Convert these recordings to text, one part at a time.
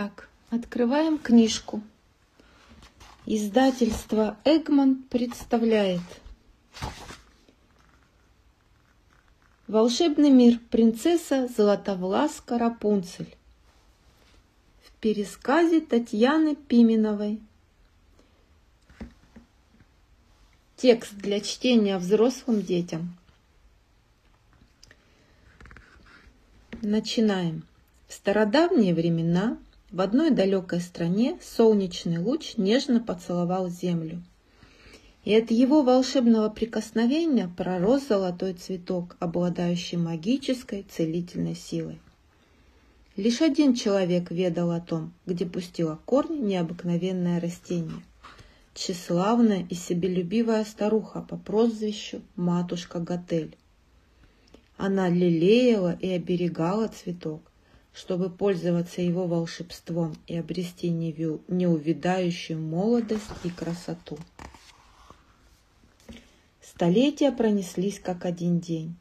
Итак, открываем книжку. Издательство Эгман представляет Волшебный мир. Принцесса Златовласка Рапунцель. В пересказе Татьяны Пименовой. Текст для чтения взрослым детям. Начинаем. В стародавние времена в одной далекой стране солнечный луч нежно поцеловал землю. И от его волшебного прикосновения пророс золотой цветок, обладающий магической целительной силой. Лишь один человек ведал о том, где пустила корни необыкновенное растение. Тщеславная и себелюбивая старуха по прозвищу Матушка Готель. Она лелеяла и оберегала цветок, чтобы пользоваться его волшебством и обрести неувидающую молодость и красоту. Столетия пронеслись как один день.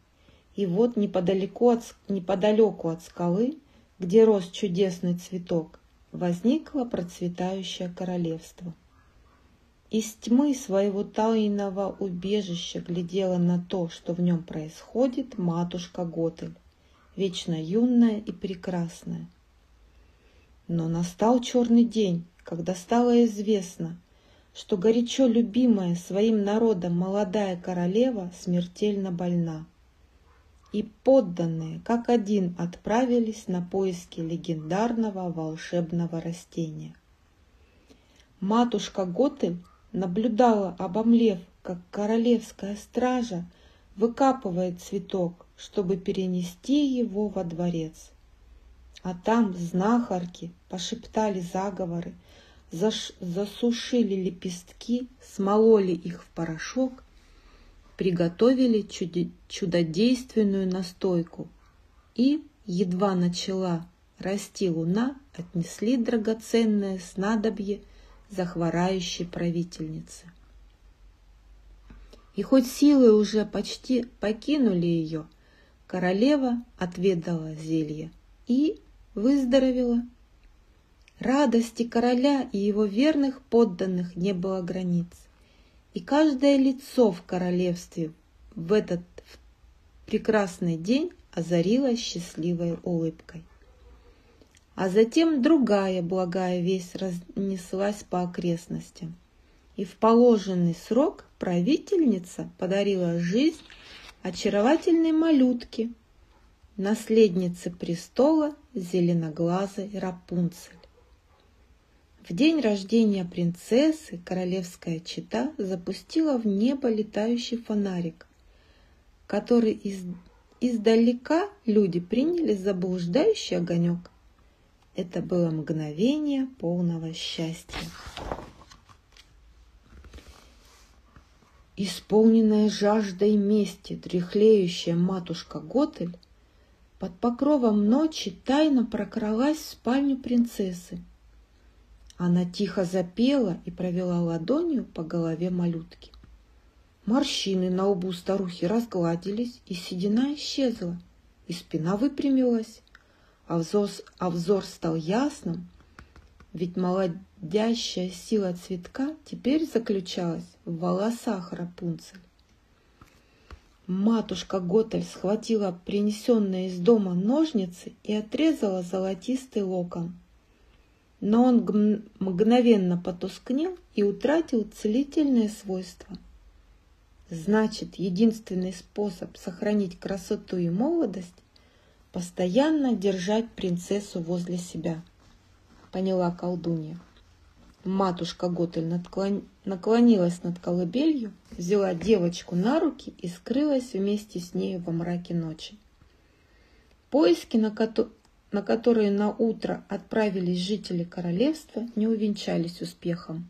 И вот неподалеку от, неподалеку от скалы, где рос чудесный цветок, возникло процветающее королевство. Из тьмы своего тайного убежища глядела на то, что в нем происходит матушка Готель вечно юная и прекрасная. Но настал черный день, когда стало известно, что горячо любимая своим народом молодая королева смертельно больна. И подданные, как один, отправились на поиски легендарного волшебного растения. Матушка Готель наблюдала, обомлев, как королевская стража выкапывает цветок, чтобы перенести его во дворец. А там знахарки пошептали заговоры, заш... засушили лепестки, смололи их в порошок, приготовили чуди... чудодейственную настойку и, едва начала расти луна, отнесли драгоценное снадобье захворающей правительнице. И хоть силы уже почти покинули ее, королева отведала зелье и выздоровела. Радости короля и его верных подданных не было границ. И каждое лицо в королевстве в этот прекрасный день озарилось счастливой улыбкой. А затем другая благая весть разнеслась по окрестностям. И в положенный срок правительница подарила жизнь очаровательной малютки, наследнице престола зеленоглазой Рапунцель. В день рождения принцессы королевская чита запустила в небо летающий фонарик, который из, издалека люди приняли за блуждающий огонек. Это было мгновение полного счастья. Исполненная жаждой мести, тряхлеющая матушка Готель под покровом ночи тайно прокралась в спальню принцессы. Она тихо запела и провела ладонью по голове малютки. Морщины на лбу старухи разгладились, и седина исчезла, и спина выпрямилась, а взор, а взор стал ясным, ведь молодящая сила цветка теперь заключалась в волосах Рапунцель. Матушка Готель схватила принесенные из дома ножницы и отрезала золотистый локон. Но он мгновенно потускнел и утратил целительные свойства. Значит, единственный способ сохранить красоту и молодость – постоянно держать принцессу возле себя – поняла колдунья. Матушка Готель надклон... наклонилась над колыбелью, взяла девочку на руки и скрылась вместе с нею во мраке ночи. Поиски, на, ко... на которые на утро отправились жители королевства, не увенчались успехом.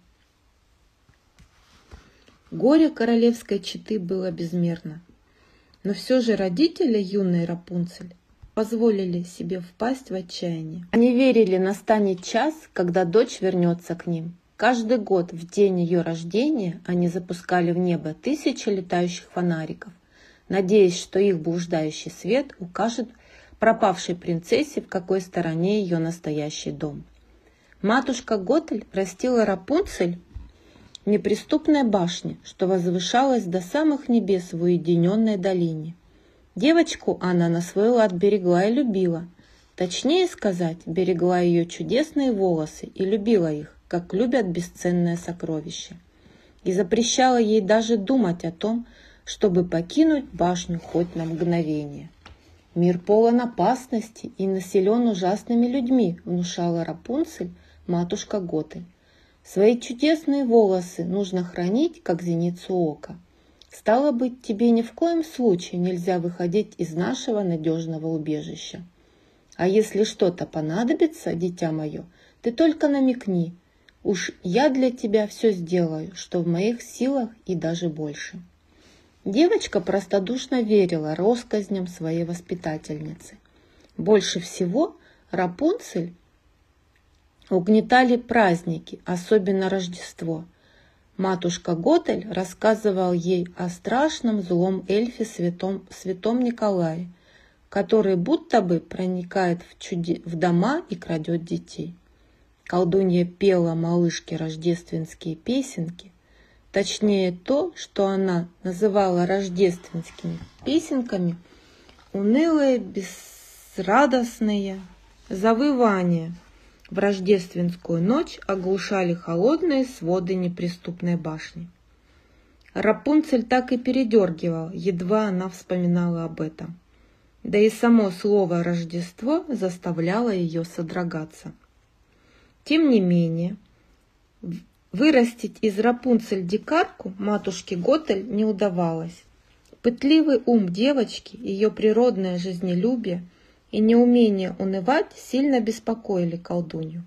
Горе королевской четы было безмерно. Но все же родители юной Рапунцель позволили себе впасть в отчаяние. Они верили, настанет час, когда дочь вернется к ним. Каждый год в день ее рождения они запускали в небо тысячи летающих фонариков, надеясь, что их блуждающий свет укажет пропавшей принцессе, в какой стороне ее настоящий дом. Матушка Готель растила Рапунцель в неприступной башне, что возвышалась до самых небес в уединенной долине. Девочку она на свой лад берегла и любила. Точнее сказать, берегла ее чудесные волосы и любила их, как любят бесценное сокровище. И запрещала ей даже думать о том, чтобы покинуть башню хоть на мгновение. Мир полон опасности и населен ужасными людьми, внушала Рапунцель, матушка Готы. Свои чудесные волосы нужно хранить, как зеницу ока. Стало быть, тебе ни в коем случае нельзя выходить из нашего надежного убежища. А если что-то понадобится, дитя мое, ты только намекни. Уж я для тебя все сделаю, что в моих силах и даже больше. Девочка простодушно верила россказням своей воспитательницы. Больше всего Рапунцель угнетали праздники, особенно Рождество. Матушка Готель рассказывал ей о страшном злом эльфе святом, святом Николае, который будто бы проникает в, чуде, в дома и крадет детей. Колдунья пела малышке рождественские песенки, точнее то, что она называла рождественскими песенками, унылые, безрадостные завывания – в рождественскую ночь оглушали холодные своды неприступной башни. Рапунцель так и передергивал, едва она вспоминала об этом. Да и само слово «Рождество» заставляло ее содрогаться. Тем не менее, вырастить из Рапунцель дикарку матушке Готель не удавалось. Пытливый ум девочки, ее природное жизнелюбие – и неумение унывать сильно беспокоили колдунью.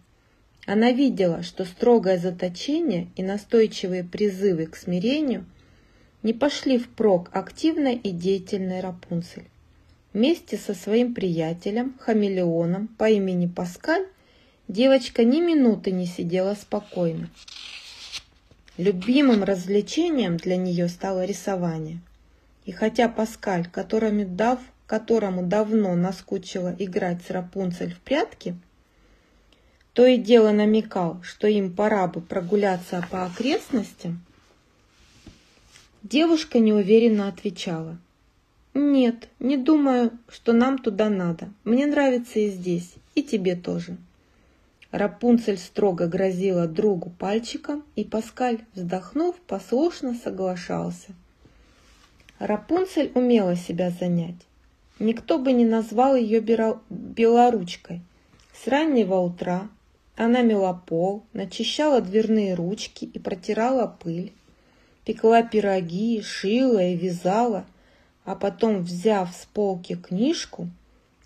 Она видела, что строгое заточение и настойчивые призывы к смирению не пошли впрок активной и деятельной Рапунцель. Вместе со своим приятелем, хамелеоном по имени Паскаль, девочка ни минуты не сидела спокойно. Любимым развлечением для нее стало рисование. И хотя Паскаль, которому дав которому давно наскучило играть с Рапунцель в прятки, то и дело намекал, что им пора бы прогуляться по окрестностям, девушка неуверенно отвечала. «Нет, не думаю, что нам туда надо. Мне нравится и здесь, и тебе тоже». Рапунцель строго грозила другу пальчиком, и Паскаль, вздохнув, послушно соглашался. Рапунцель умела себя занять. Никто бы не назвал ее белоручкой. С раннего утра она мела пол, начищала дверные ручки и протирала пыль, пекла пироги, шила и вязала, а потом, взяв с полки книжку,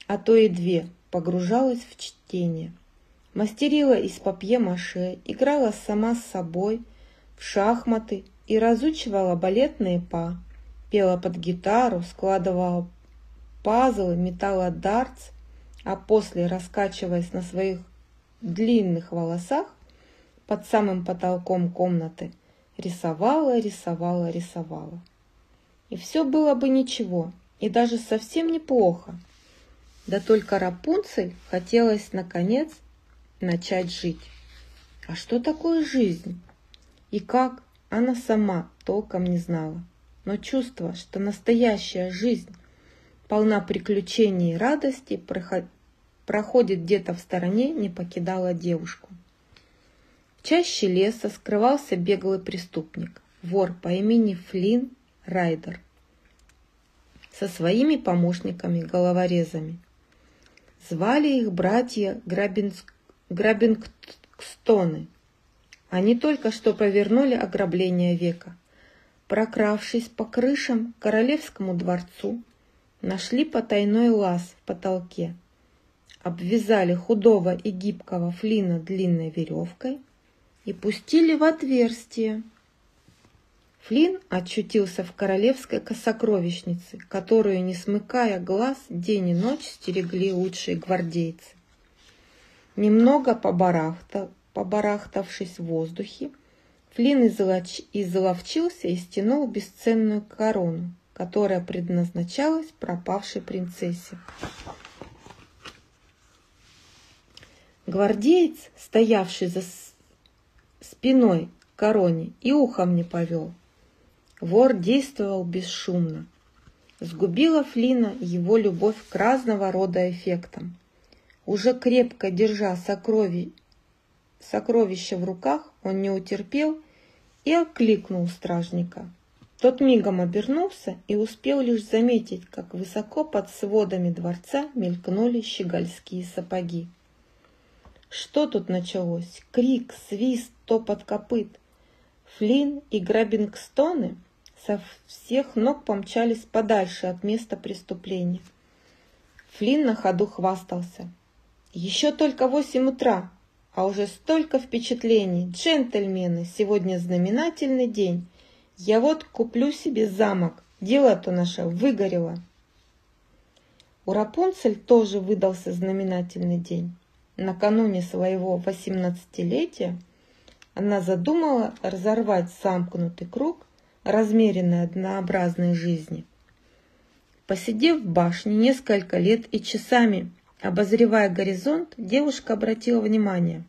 а то и две, погружалась в чтение. Мастерила из папье-маше, играла сама с собой в шахматы и разучивала балетные па, пела под гитару, складывала пазлы, металла дартс, а после, раскачиваясь на своих длинных волосах под самым потолком комнаты, рисовала, рисовала, рисовала. И все было бы ничего, и даже совсем неплохо. Да только Рапунцель хотелось, наконец, начать жить. А что такое жизнь? И как, она сама толком не знала. Но чувство, что настоящая жизнь полна приключений и радости, проходит где-то в стороне, не покидала девушку. В чаще леса скрывался беглый преступник, вор по имени Флин Райдер, со своими помощниками-головорезами. Звали их братья Грабинск... Грабингстоны. Они только что повернули ограбление века. Прокравшись по крышам королевскому дворцу, Нашли потайной лаз в потолке, обвязали худого и гибкого Флина длинной веревкой и пустили в отверстие. Флин очутился в королевской сокровищнице, которую, не смыкая глаз, день и ночь стерегли лучшие гвардейцы. Немного побарахта, побарахтавшись в воздухе, Флин изловчился и стянул бесценную корону, которая предназначалась пропавшей принцессе. Гвардеец, стоявший за спиной короне, и ухом не повел. Вор действовал бесшумно. Сгубила Флина его любовь к разного рода эффектам. Уже крепко держа сокрови... сокровище в руках, он не утерпел и окликнул стражника. Тот мигом обернулся и успел лишь заметить, как высоко под сводами дворца мелькнули щегольские сапоги. Что тут началось? Крик, свист, топот копыт. Флин и Грабингстоны со всех ног помчались подальше от места преступления. Флин на ходу хвастался. Еще только восемь утра, а уже столько впечатлений. Джентльмены, сегодня знаменательный день. Я вот куплю себе замок. Дело-то наше выгорело. У Рапунцель тоже выдался знаменательный день. Накануне своего восемнадцатилетия она задумала разорвать замкнутый круг размеренной однообразной жизни. Посидев в башне несколько лет и часами обозревая горизонт, девушка обратила внимание.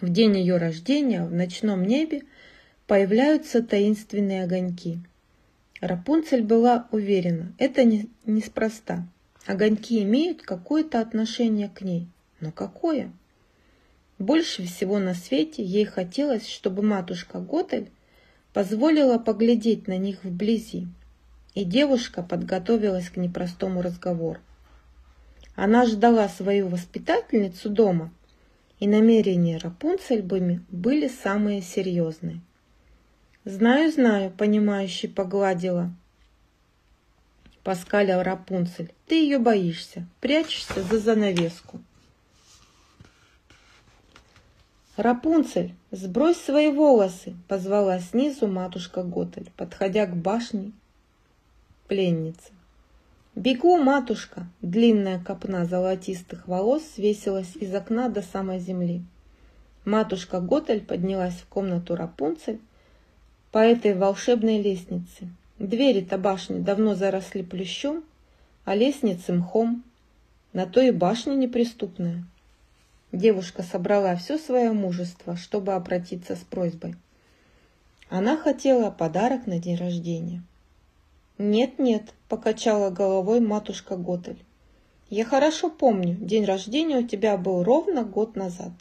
В день ее рождения в ночном небе появляются таинственные огоньки. Рапунцель была уверена, это не, неспроста. Огоньки имеют какое-то отношение к ней – но какое? Больше всего на свете ей хотелось, чтобы матушка Готель позволила поглядеть на них вблизи, и девушка подготовилась к непростому разговору. Она ждала свою воспитательницу дома, и намерения Рапунцельбами были самые серьезные. «Знаю, знаю», — понимающий погладила. Паскаля Рапунцель, ты ее боишься, прячешься за занавеску. «Рапунцель, сбрось свои волосы!» – позвала снизу матушка Готель, подходя к башне пленницы. «Бегу, матушка!» – длинная копна золотистых волос свесилась из окна до самой земли. Матушка Готель поднялась в комнату Рапунцель по этой волшебной лестнице. Двери-то башни давно заросли плющом, а лестницы мхом. На то и башня неприступная. Девушка собрала все свое мужество, чтобы обратиться с просьбой. Она хотела подарок на день рождения. «Нет-нет», – покачала головой матушка Готель. «Я хорошо помню, день рождения у тебя был ровно год назад».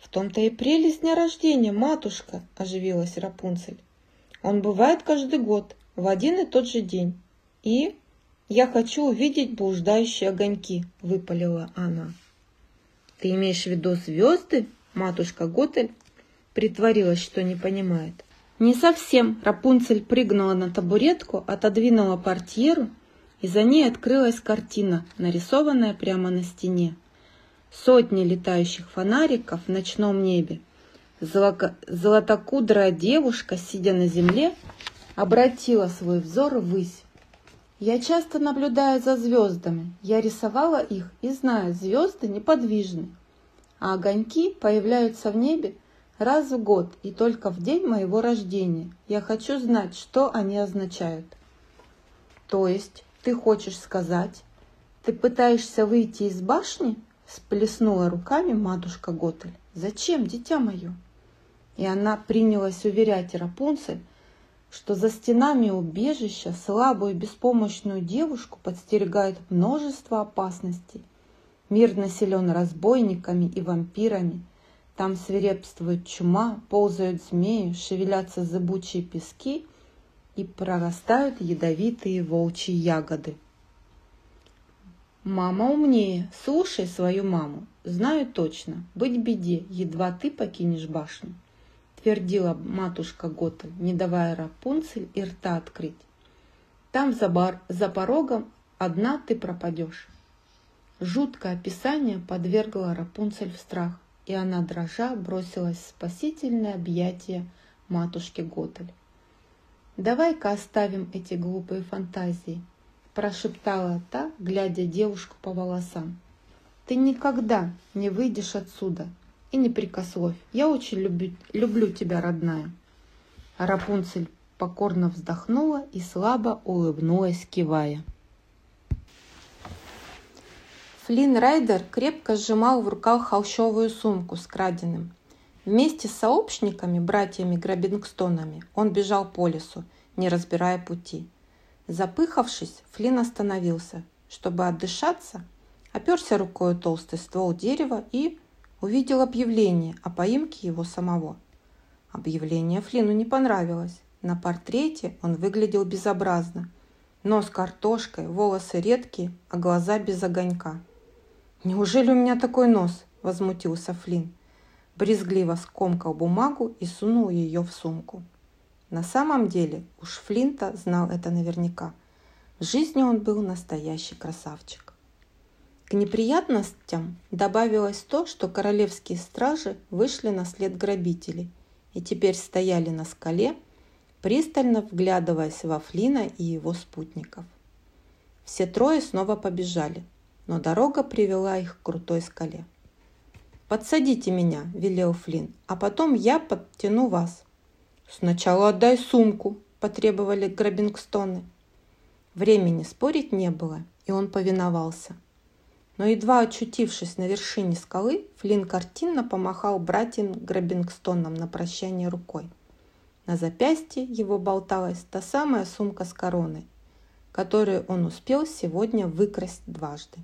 «В том-то и прелесть дня рождения, матушка», – оживилась Рапунцель. «Он бывает каждый год, в один и тот же день. И я хочу увидеть блуждающие огоньки», – выпалила она. Ты имеешь в виду звезды? Матушка Готель притворилась, что не понимает. Не совсем. Рапунцель прыгнула на табуретку, отодвинула портьеру, и за ней открылась картина, нарисованная прямо на стене. Сотни летающих фонариков в ночном небе. Золотокудрая девушка, сидя на земле, обратила свой взор ввысь. Я часто наблюдаю за звездами. Я рисовала их и знаю, звезды неподвижны. А огоньки появляются в небе раз в год и только в день моего рождения. Я хочу знать, что они означают. То есть ты хочешь сказать, ты пытаешься выйти из башни? Сплеснула руками матушка Готель. Зачем, дитя мое? И она принялась уверять Рапунцель, что за стенами убежища слабую беспомощную девушку подстерегает множество опасностей. Мир населен разбойниками и вампирами. Там свирепствует чума, ползают змеи, шевелятся зыбучие пески и прорастают ядовитые волчьи ягоды. Мама умнее, слушай свою маму. Знаю точно, быть беде, едва ты покинешь башню твердила матушка Гота, не давая Рапунцель и рта открыть. Там за, бар, за порогом одна ты пропадешь. Жуткое описание подвергло Рапунцель в страх, и она, дрожа, бросилась в спасительное объятие матушки Готель. «Давай-ка оставим эти глупые фантазии», – прошептала та, глядя девушку по волосам. «Ты никогда не выйдешь отсюда, и не прикословь. Я очень люблю, люблю тебя, родная. Рапунцель покорно вздохнула и слабо улыбнулась, кивая. Флинн Райдер крепко сжимал в руках холщовую сумку с краденым. Вместе с сообщниками, братьями Грабингстонами, он бежал по лесу, не разбирая пути. Запыхавшись, Флинн остановился, чтобы отдышаться, оперся рукой толстый ствол дерева и увидел объявление о поимке его самого. Объявление Флину не понравилось. На портрете он выглядел безобразно. Нос картошкой, волосы редкие, а глаза без огонька. «Неужели у меня такой нос?» – возмутился Флин. Брезгливо скомкал бумагу и сунул ее в сумку. На самом деле уж Флинта знал это наверняка. В жизни он был настоящий красавчик. К неприятностям добавилось то, что королевские стражи вышли на след грабителей и теперь стояли на скале, пристально вглядываясь во Флина и его спутников. Все трое снова побежали, но дорога привела их к крутой скале. «Подсадите меня», – велел Флин, – «а потом я подтяну вас». «Сначала отдай сумку», – потребовали Грабингстоны. Времени спорить не было, и он повиновался. Но едва очутившись на вершине скалы, Флин картинно помахал братьям Грабингстонам на прощание рукой. На запястье его болталась та самая сумка с короной, которую он успел сегодня выкрасть дважды.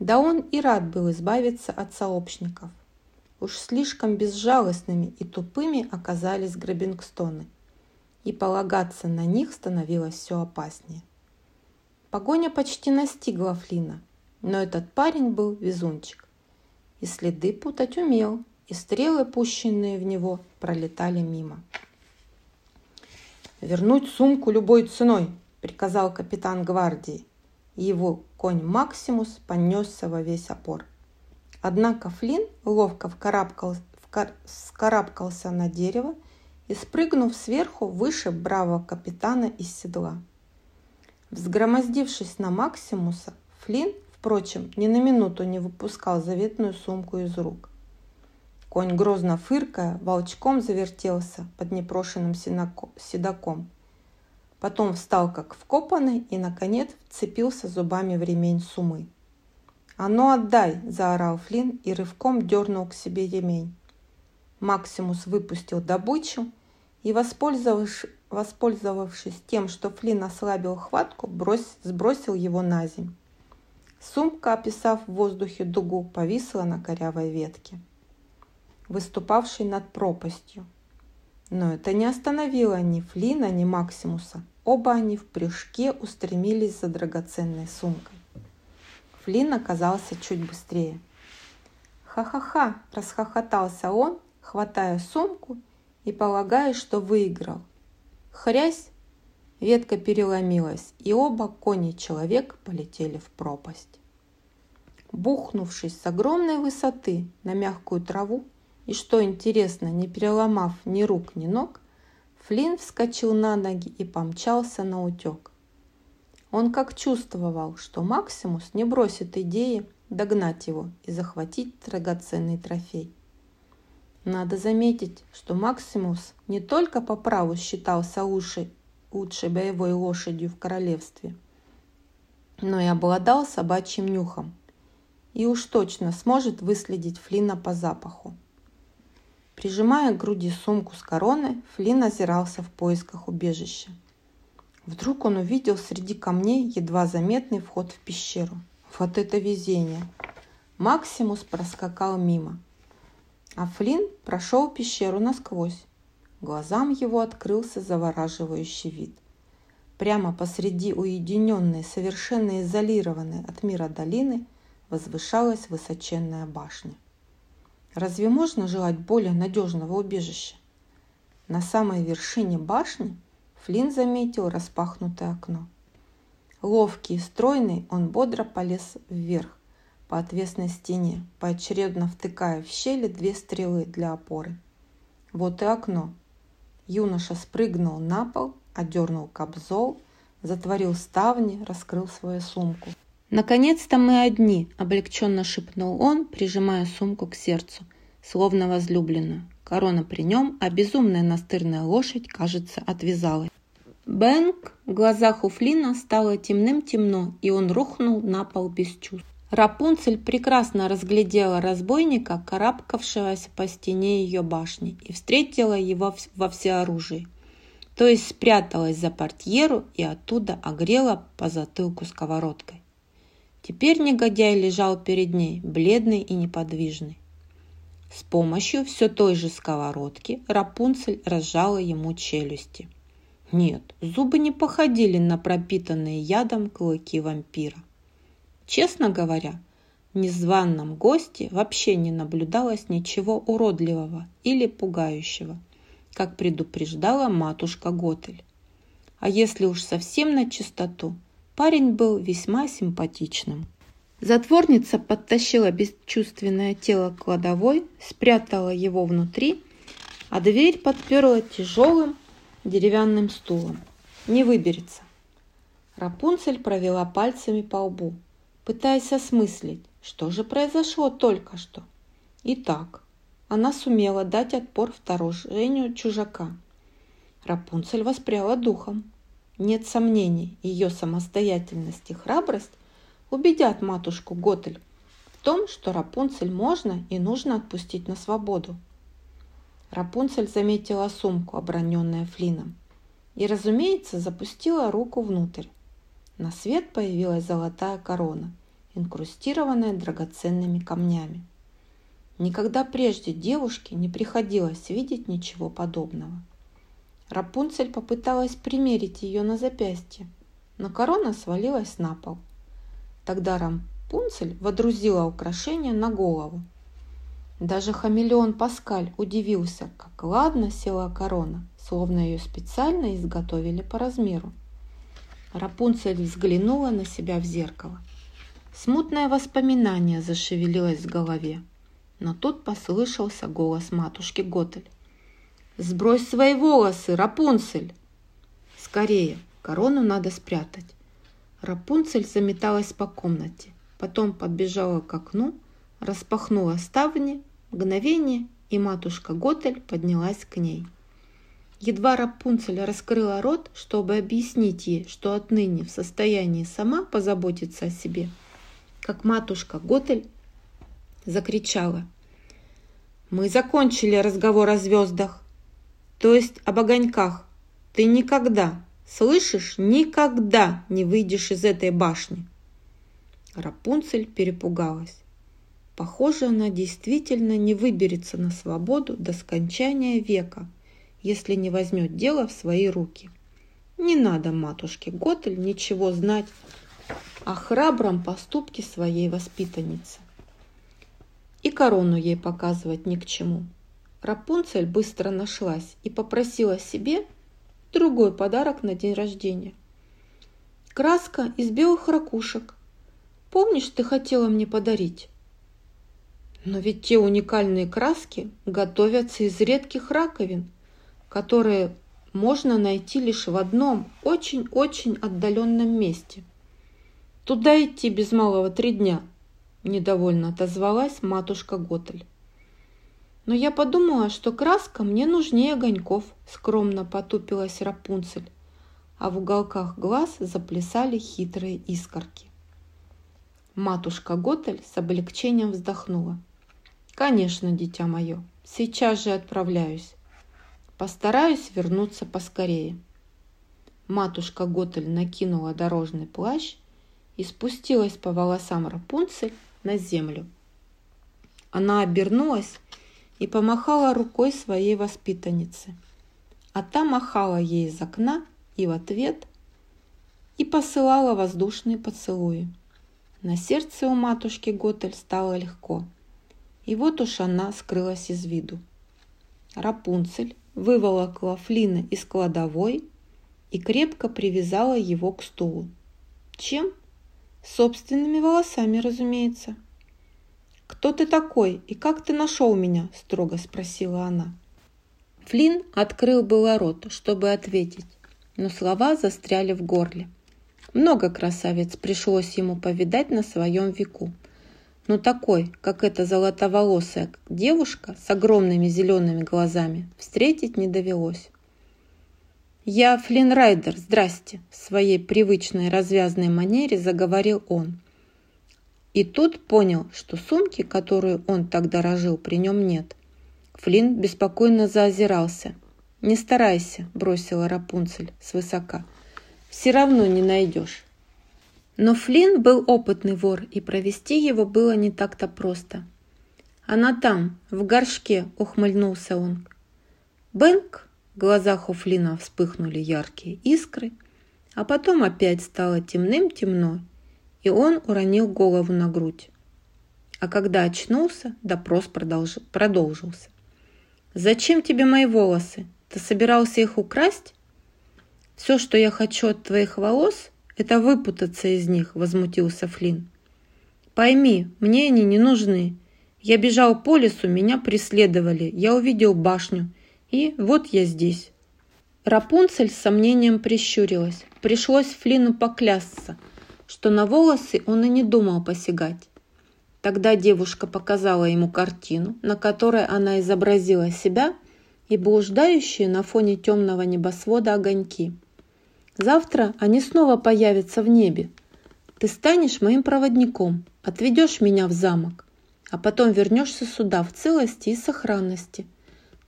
Да он и рад был избавиться от сообщников. Уж слишком безжалостными и тупыми оказались Грабингстоны, и полагаться на них становилось все опаснее. Погоня почти настигла Флина, но этот парень был везунчик. И следы путать умел, и стрелы, пущенные в него, пролетали мимо. «Вернуть сумку любой ценой!» – приказал капитан гвардии и его конь Максимус понесся во весь опор. Однако Флинн ловко вкарабкал, вкар, вскарабкался на дерево и, спрыгнув сверху, выше бравого капитана из седла. Взгромоздившись на Максимуса, Флинн, впрочем, ни на минуту не выпускал заветную сумку из рук. Конь, грозно фыркая, волчком завертелся под непрошенным седаком – Потом встал как вкопанный и, наконец, вцепился зубами в ремень сумы. «А ну отдай!» – заорал Флинн и рывком дернул к себе ремень. Максимус выпустил добычу и, воспользовавшись, воспользовавшись тем, что Флинн ослабил хватку, брось, сбросил его на земь. Сумка, описав в воздухе дугу, повисла на корявой ветке, выступавшей над пропастью. Но это не остановило ни Флина, ни Максимуса. Оба они в прыжке устремились за драгоценной сумкой. Флинн оказался чуть быстрее. «Ха-ха-ха!» – расхохотался он, хватая сумку и полагая, что выиграл. Хрясь! Ветка переломилась, и оба кони человек полетели в пропасть. Бухнувшись с огромной высоты на мягкую траву и, что интересно, не переломав ни рук, ни ног, Флинн вскочил на ноги и помчался на утек. Он как чувствовал, что Максимус не бросит идеи догнать его и захватить драгоценный трофей. Надо заметить, что Максимус не только по праву считался лучшей, лучшей боевой лошадью в королевстве, но и обладал собачьим нюхом и уж точно сможет выследить Флина по запаху. Прижимая к груди сумку с короной, Флинн озирался в поисках убежища. Вдруг он увидел среди камней едва заметный вход в пещеру. Вот это везение! Максимус проскакал мимо, а Флинн прошел пещеру насквозь. Глазам его открылся завораживающий вид. Прямо посреди уединенной, совершенно изолированной от мира долины возвышалась высоченная башня. Разве можно желать более надежного убежища? На самой вершине башни Флинн заметил распахнутое окно. Ловкий и стройный, он бодро полез вверх по отвесной стене, поочередно втыкая в щели две стрелы для опоры. Вот и окно. Юноша спрыгнул на пол, одернул кобзол, затворил ставни, раскрыл свою сумку. «Наконец-то мы одни!» – облегченно шепнул он, прижимая сумку к сердцу, словно возлюбленную. Корона при нем, а безумная настырная лошадь, кажется, отвязалась. Бэнк в глазах у Флина стало темным-темно, и он рухнул на пол без чувств. Рапунцель прекрасно разглядела разбойника, карабкавшегося по стене ее башни, и встретила его во всеоружии. То есть спряталась за портьеру и оттуда огрела по затылку сковородкой. Теперь негодяй лежал перед ней, бледный и неподвижный. С помощью все той же сковородки Рапунцель разжала ему челюсти. Нет, зубы не походили на пропитанные ядом клыки вампира. Честно говоря, в незваном госте вообще не наблюдалось ничего уродливого или пугающего, как предупреждала матушка Готель. А если уж совсем на чистоту, парень был весьма симпатичным. Затворница подтащила бесчувственное тело к кладовой, спрятала его внутри, а дверь подперла тяжелым деревянным стулом. Не выберется. Рапунцель провела пальцами по лбу пытаясь осмыслить, что же произошло только что. Итак, она сумела дать отпор вторжению чужака. Рапунцель воспряла духом. Нет сомнений, ее самостоятельность и храбрость убедят матушку Готель в том, что Рапунцель можно и нужно отпустить на свободу. Рапунцель заметила сумку, оброненная Флином, и, разумеется, запустила руку внутрь. На свет появилась золотая корона, инкрустированная драгоценными камнями. Никогда прежде девушке не приходилось видеть ничего подобного. Рапунцель попыталась примерить ее на запястье, но корона свалилась на пол. Тогда Рапунцель водрузила украшение на голову. Даже хамелеон Паскаль удивился, как ладно села корона, словно ее специально изготовили по размеру. Рапунцель взглянула на себя в зеркало. Смутное воспоминание зашевелилось в голове, но тут послышался голос матушки Готель. «Сбрось свои волосы, Рапунцель!» «Скорее, корону надо спрятать!» Рапунцель заметалась по комнате, потом подбежала к окну, распахнула ставни, мгновение, и матушка Готель поднялась к ней – Едва Рапунцель раскрыла рот, чтобы объяснить ей, что отныне в состоянии сама позаботиться о себе, как матушка Готель закричала. «Мы закончили разговор о звездах, то есть об огоньках. Ты никогда, слышишь, никогда не выйдешь из этой башни!» Рапунцель перепугалась. Похоже, она действительно не выберется на свободу до скончания века – если не возьмет дело в свои руки. Не надо матушке Готель ничего знать о храбром поступке своей воспитанницы. И корону ей показывать ни к чему. Рапунцель быстро нашлась и попросила себе другой подарок на день рождения. Краска из белых ракушек. Помнишь, ты хотела мне подарить? Но ведь те уникальные краски готовятся из редких раковин – которые можно найти лишь в одном очень-очень отдаленном месте. Туда идти без малого три дня, недовольно отозвалась матушка Готель. Но я подумала, что краска мне нужнее огоньков, скромно потупилась Рапунцель, а в уголках глаз заплясали хитрые искорки. Матушка Готель с облегчением вздохнула. «Конечно, дитя мое, сейчас же отправляюсь. Постараюсь вернуться поскорее. Матушка Готель накинула дорожный плащ и спустилась по волосам Рапунцель на землю. Она обернулась и помахала рукой своей воспитаннице. А та махала ей из окна и в ответ и посылала воздушные поцелуи. На сердце у матушки Готель стало легко. И вот уж она скрылась из виду. Рапунцель выволокла Флина из кладовой и крепко привязала его к стулу. Чем? Собственными волосами, разумеется. «Кто ты такой и как ты нашел меня?» – строго спросила она. Флинн открыл было рот, чтобы ответить, но слова застряли в горле. Много красавиц пришлось ему повидать на своем веку, но такой, как эта золотоволосая девушка с огромными зелеными глазами, встретить не довелось. «Я Флинн Райдер, здрасте!» В своей привычной развязной манере заговорил он. И тут понял, что сумки, которую он так дорожил, при нем нет. Флинн беспокойно заозирался. «Не старайся», – бросила Рапунцель свысока. «Все равно не найдешь». Но Флинн был опытный вор, и провести его было не так-то просто. «Она там, в горшке», – ухмыльнулся он. «Бэнк!» – в глазах у Флина вспыхнули яркие искры, а потом опять стало темным-темно, и он уронил голову на грудь. А когда очнулся, допрос продолж... продолжился. «Зачем тебе мои волосы? Ты собирался их украсть?» «Все, что я хочу от твоих волос, это выпутаться из них», — возмутился Флинн. «Пойми, мне они не нужны. Я бежал по лесу, меня преследовали, я увидел башню, и вот я здесь». Рапунцель с сомнением прищурилась. Пришлось Флину поклясться, что на волосы он и не думал посягать. Тогда девушка показала ему картину, на которой она изобразила себя и блуждающие на фоне темного небосвода огоньки. «Завтра они снова появятся в небе. Ты станешь моим проводником, отведешь меня в замок, а потом вернешься сюда в целости и сохранности.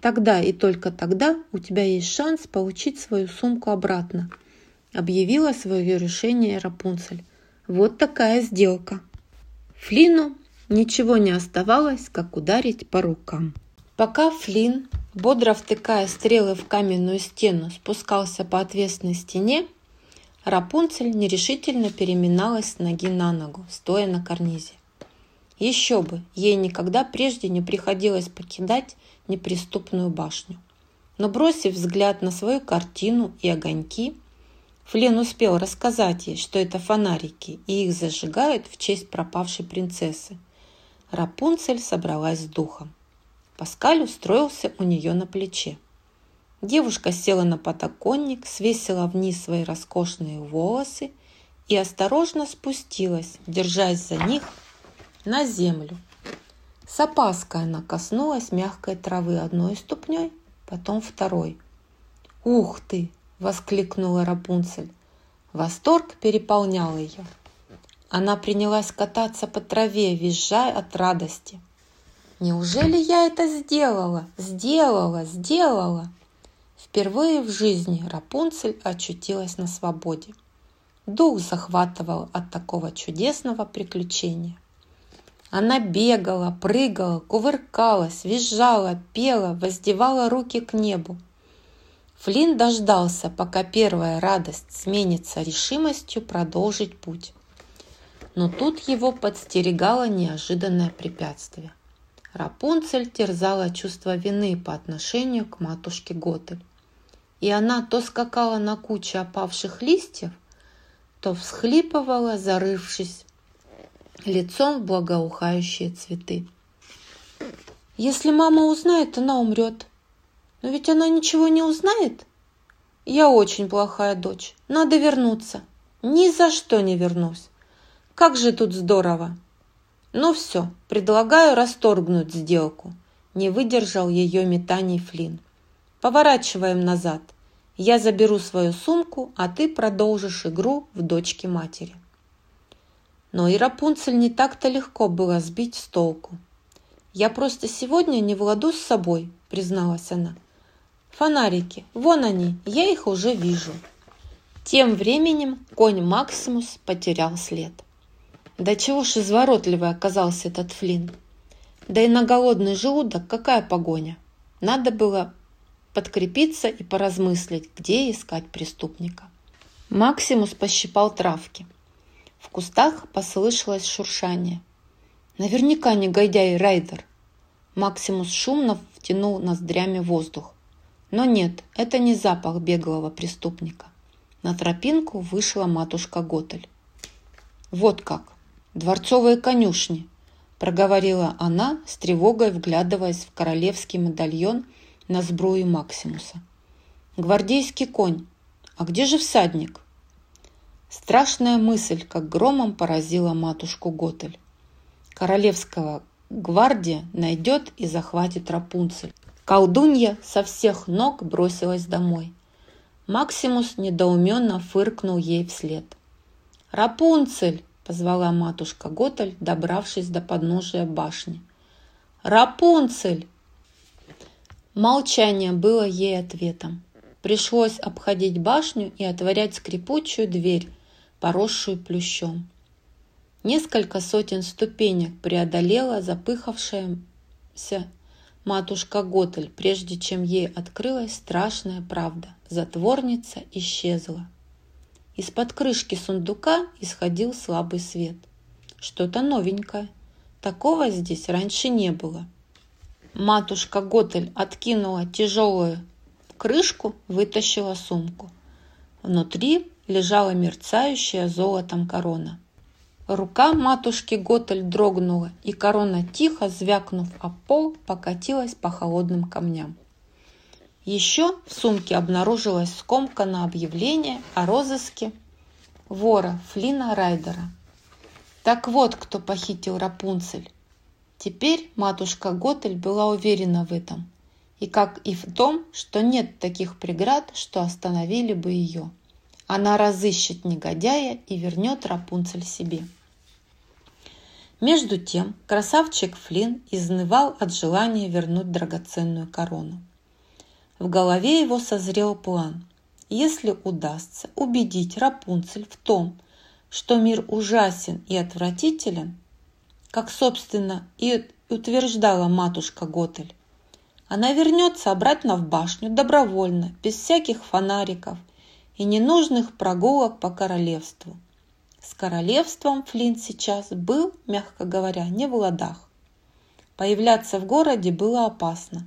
Тогда и только тогда у тебя есть шанс получить свою сумку обратно», объявила свое решение Рапунцель. «Вот такая сделка». Флину Ничего не оставалось, как ударить по рукам. Пока Флинн, бодро втыкая стрелы в каменную стену, спускался по отвесной стене, Рапунцель нерешительно переминалась с ноги на ногу, стоя на карнизе. Еще бы, ей никогда прежде не приходилось покидать неприступную башню. Но бросив взгляд на свою картину и огоньки, Флин успел рассказать ей, что это фонарики, и их зажигают в честь пропавшей принцессы – Рапунцель собралась с духом. Паскаль устроился у нее на плече. Девушка села на подоконник, свесила вниз свои роскошные волосы и осторожно спустилась, держась за них на землю. С опаской она коснулась мягкой травы одной ступней, потом второй. «Ух ты!» – воскликнула Рапунцель. Восторг переполнял ее. Она принялась кататься по траве, визжая от радости. «Неужели я это сделала? Сделала! Сделала!» Впервые в жизни Рапунцель очутилась на свободе. Дух захватывал от такого чудесного приключения. Она бегала, прыгала, кувыркалась, визжала, пела, воздевала руки к небу. Флинн дождался, пока первая радость сменится решимостью продолжить путь. Но тут его подстерегало неожиданное препятствие. Рапунцель терзала чувство вины по отношению к матушке Готель. И она то скакала на куче опавших листьев, то всхлипывала, зарывшись лицом в благоухающие цветы. «Если мама узнает, она умрет. Но ведь она ничего не узнает. Я очень плохая дочь. Надо вернуться. Ни за что не вернусь. Как же тут здорово! Ну все, предлагаю расторгнуть сделку. Не выдержал ее метаний Флин. Поворачиваем назад. Я заберу свою сумку, а ты продолжишь игру в дочке матери. Но и Рапунцель не так-то легко было сбить с толку. «Я просто сегодня не владу с собой», — призналась она. «Фонарики, вон они, я их уже вижу». Тем временем конь Максимус потерял след. Да чего ж изворотливый оказался этот Флинн. Да и на голодный желудок какая погоня. Надо было подкрепиться и поразмыслить, где искать преступника. Максимус пощипал травки. В кустах послышалось шуршание. Наверняка не Гайдяй Райдер. Максимус шумно втянул ноздрями воздух. Но нет, это не запах беглого преступника. На тропинку вышла матушка Готель. Вот как. «Дворцовые конюшни», – проговорила она, с тревогой вглядываясь в королевский медальон на сбруе Максимуса. «Гвардейский конь. А где же всадник?» Страшная мысль, как громом поразила матушку Готель. Королевского гвардия найдет и захватит Рапунцель. Колдунья со всех ног бросилась домой. Максимус недоуменно фыркнул ей вслед. «Рапунцель!» – позвала матушка Готель, добравшись до подножия башни. «Рапунцель!» Молчание было ей ответом. Пришлось обходить башню и отворять скрипучую дверь, поросшую плющом. Несколько сотен ступенек преодолела запыхавшаяся матушка Готель, прежде чем ей открылась страшная правда. Затворница исчезла. Из-под крышки сундука исходил слабый свет. Что-то новенькое. Такого здесь раньше не было. Матушка Готель откинула тяжелую крышку, вытащила сумку. Внутри лежала мерцающая золотом корона. Рука матушки Готель дрогнула, и корона, тихо звякнув о пол, покатилась по холодным камням. Еще в сумке обнаружилось скомканное объявление о розыске вора Флина Райдера. Так вот, кто похитил Рапунцель. Теперь матушка Готель была уверена в этом, и как и в том, что нет таких преград, что остановили бы ее. Она разыщет негодяя и вернет Рапунцель себе. Между тем красавчик Флинн изнывал от желания вернуть драгоценную корону. В голове его созрел план. Если удастся убедить Рапунцель в том, что мир ужасен и отвратителен, как, собственно, и утверждала матушка Готель, она вернется обратно в башню добровольно, без всяких фонариков и ненужных прогулок по королевству. С королевством Флинт сейчас был, мягко говоря, не в ладах. Появляться в городе было опасно.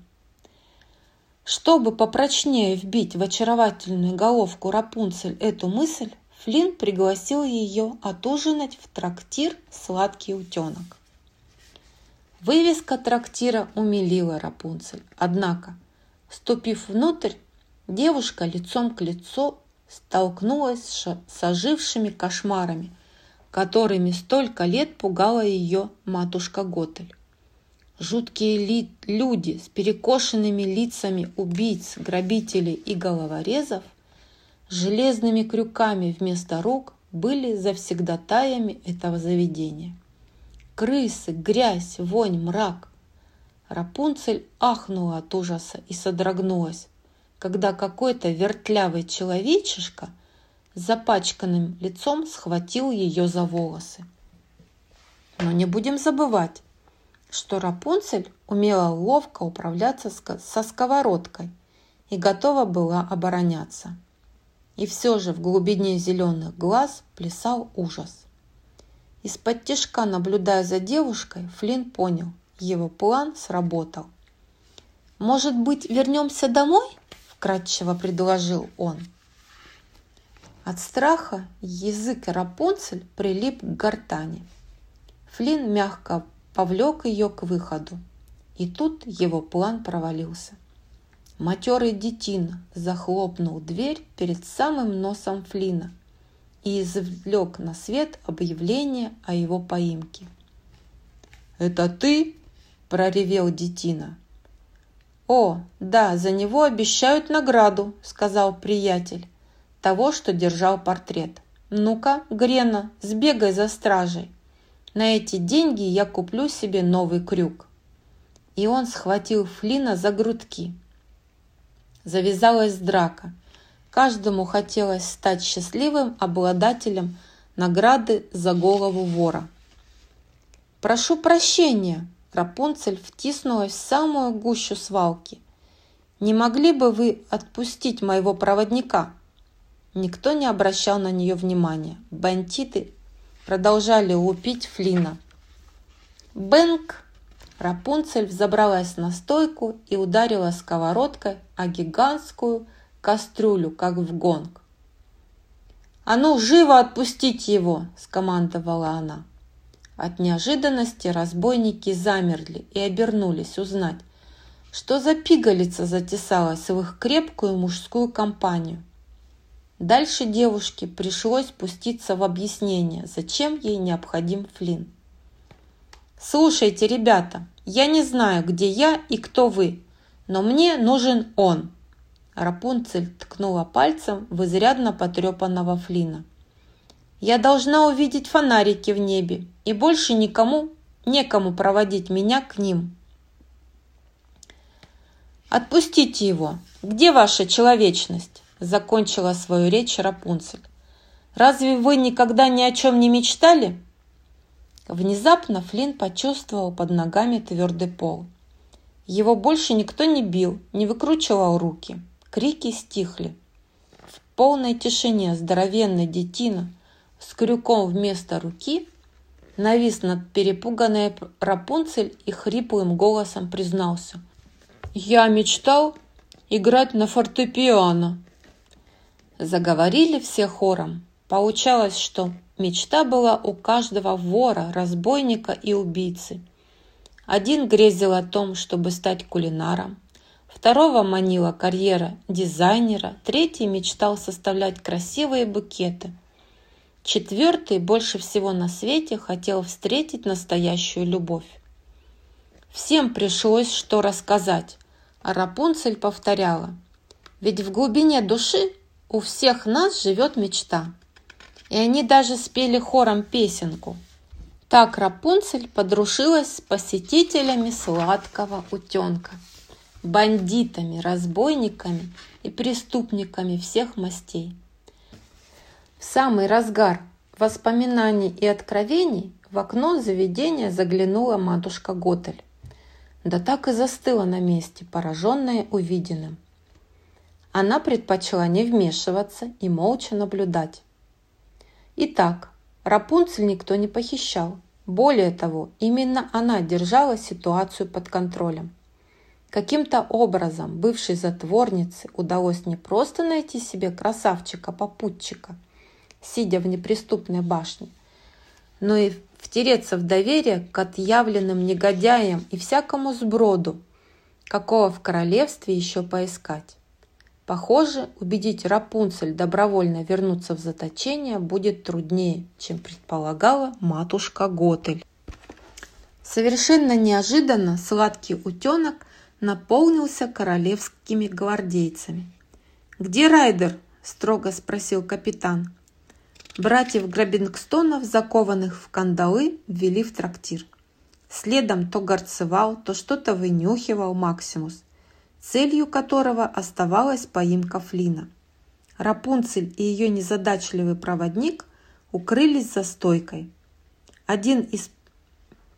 Чтобы попрочнее вбить в очаровательную головку Рапунцель эту мысль, Флинн пригласил ее отужинать в трактир «Сладкий утенок». Вывеска трактира умилила Рапунцель. Однако, ступив внутрь, девушка лицом к лицу столкнулась с ожившими кошмарами, которыми столько лет пугала ее матушка Готель. Жуткие ли люди с перекошенными лицами убийц, грабителей и головорезов, железными крюками вместо рук были завсегдатаями этого заведения. Крысы, грязь, вонь, мрак. Рапунцель ахнула от ужаса и содрогнулась, когда какой-то вертлявый человечишка с запачканным лицом схватил ее за волосы. Но не будем забывать, что Рапунцель умела ловко управляться со сковородкой и готова была обороняться. И все же в глубине зеленых глаз плясал ужас. Из-под тяжка, наблюдая за девушкой, Флинн понял, его план сработал. «Может быть, вернемся домой?» Вкратчиво предложил он. От страха язык Рапунцель прилип к гортани. Флинн мягко повлек ее к выходу, и тут его план провалился. Матерый детина захлопнул дверь перед самым носом Флина и извлек на свет объявление о его поимке. «Это ты?» – проревел детина. «О, да, за него обещают награду», – сказал приятель того, что держал портрет. «Ну-ка, Грена, сбегай за стражей. На эти деньги я куплю себе новый крюк». И он схватил Флина за грудки. Завязалась драка. Каждому хотелось стать счастливым обладателем награды за голову вора. «Прошу прощения», Рапунцель втиснулась в самую гущу свалки. «Не могли бы вы отпустить моего проводника?» Никто не обращал на нее внимания. Бандиты продолжали лупить Флина. «Бэнк!» Рапунцель взобралась на стойку и ударила сковородкой о гигантскую кастрюлю, как в гонг. «А ну, живо отпустить его!» – скомандовала она. От неожиданности разбойники замерли и обернулись узнать, что за пигалица затесалась в их крепкую мужскую компанию. Дальше девушке пришлось пуститься в объяснение, зачем ей необходим Флинн. «Слушайте, ребята, я не знаю, где я и кто вы, но мне нужен он!» Рапунцель ткнула пальцем в изрядно потрепанного Флина. Я должна увидеть фонарики в небе, и больше никому, некому проводить меня к ним. «Отпустите его! Где ваша человечность?» – закончила свою речь Рапунцель. «Разве вы никогда ни о чем не мечтали?» Внезапно Флинн почувствовал под ногами твердый пол. Его больше никто не бил, не выкручивал руки. Крики стихли. В полной тишине здоровенный детина с крюком вместо руки навис над перепуганной Рапунцель и хриплым голосом признался. «Я мечтал играть на фортепиано». Заговорили все хором. Получалось, что мечта была у каждого вора, разбойника и убийцы – один грезил о том, чтобы стать кулинаром, второго манила карьера дизайнера, третий мечтал составлять красивые букеты. Четвертый больше всего на свете хотел встретить настоящую любовь. Всем пришлось что рассказать, а Рапунцель повторяла. Ведь в глубине души у всех нас живет мечта. И они даже спели хором песенку – так Рапунцель подрушилась с посетителями сладкого утенка, бандитами, разбойниками и преступниками всех мастей. Самый разгар воспоминаний и откровений в окно заведения заглянула матушка Готель. Да так и застыла на месте, пораженная увиденным. Она предпочла не вмешиваться и молча наблюдать. Итак, Рапунцель никто не похищал. Более того, именно она держала ситуацию под контролем. Каким-то образом бывшей затворнице удалось не просто найти себе красавчика-попутчика, сидя в неприступной башне, но и втереться в доверие к отъявленным негодяям и всякому сброду, какого в королевстве еще поискать. Похоже, убедить Рапунцель добровольно вернуться в заточение будет труднее, чем предполагала матушка Готель. Совершенно неожиданно сладкий утенок наполнился королевскими гвардейцами. «Где Райдер?» – строго спросил капитан. Братьев Грабингстонов, закованных в кандалы, ввели в трактир. Следом то горцевал, то что-то вынюхивал Максимус целью которого оставалась поимка Флина. Рапунцель и ее незадачливый проводник укрылись за стойкой. Один из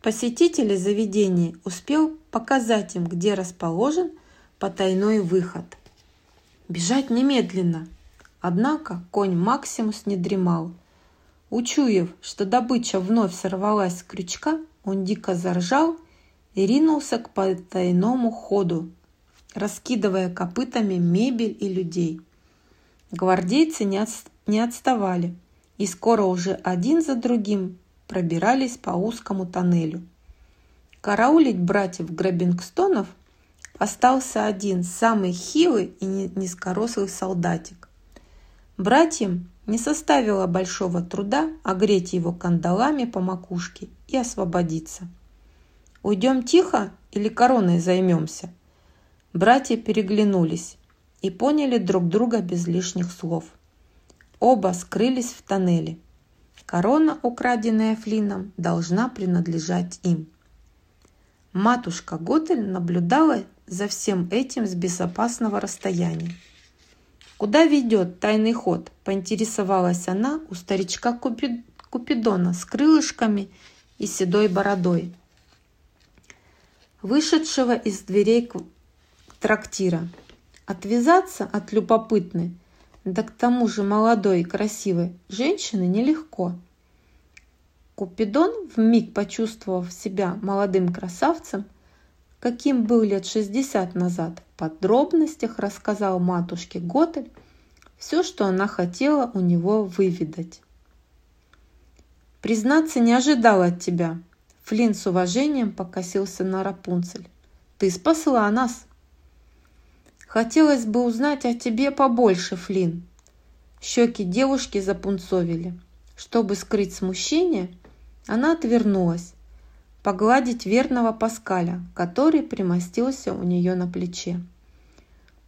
посетителей заведения успел показать им, где расположен потайной выход. Бежать немедленно. Однако конь Максимус не дремал. Учуяв, что добыча вновь сорвалась с крючка, он дико заржал и ринулся к потайному ходу, раскидывая копытами мебель и людей. Гвардейцы не, от, не отставали и скоро уже один за другим пробирались по узкому тоннелю. Караулить братьев Грабингстонов остался один, самый хилый и низкорослый солдатик. Братьям не составило большого труда огреть его кандалами по макушке и освободиться. «Уйдем тихо или короной займемся?» Братья переглянулись и поняли друг друга без лишних слов. Оба скрылись в тоннеле. Корона, украденная Флином, должна принадлежать им. Матушка Готель наблюдала за всем этим с безопасного расстояния. «Куда ведет тайный ход?» – поинтересовалась она у старичка Купидона с крылышками и седой бородой. Вышедшего из дверей трактира. Отвязаться от любопытной, да к тому же молодой и красивой женщины нелегко. Купидон, вмиг почувствовав себя молодым красавцем, каким был лет 60 назад, подробностях рассказал матушке Готель все, что она хотела у него выведать. «Признаться, не ожидал от тебя», Флинн с уважением покосился на Рапунцель. «Ты спасла нас!» Хотелось бы узнать о тебе побольше, Флин. Щеки девушки запунцовили. Чтобы скрыть смущение, она отвернулась, погладить верного Паскаля, который примостился у нее на плече.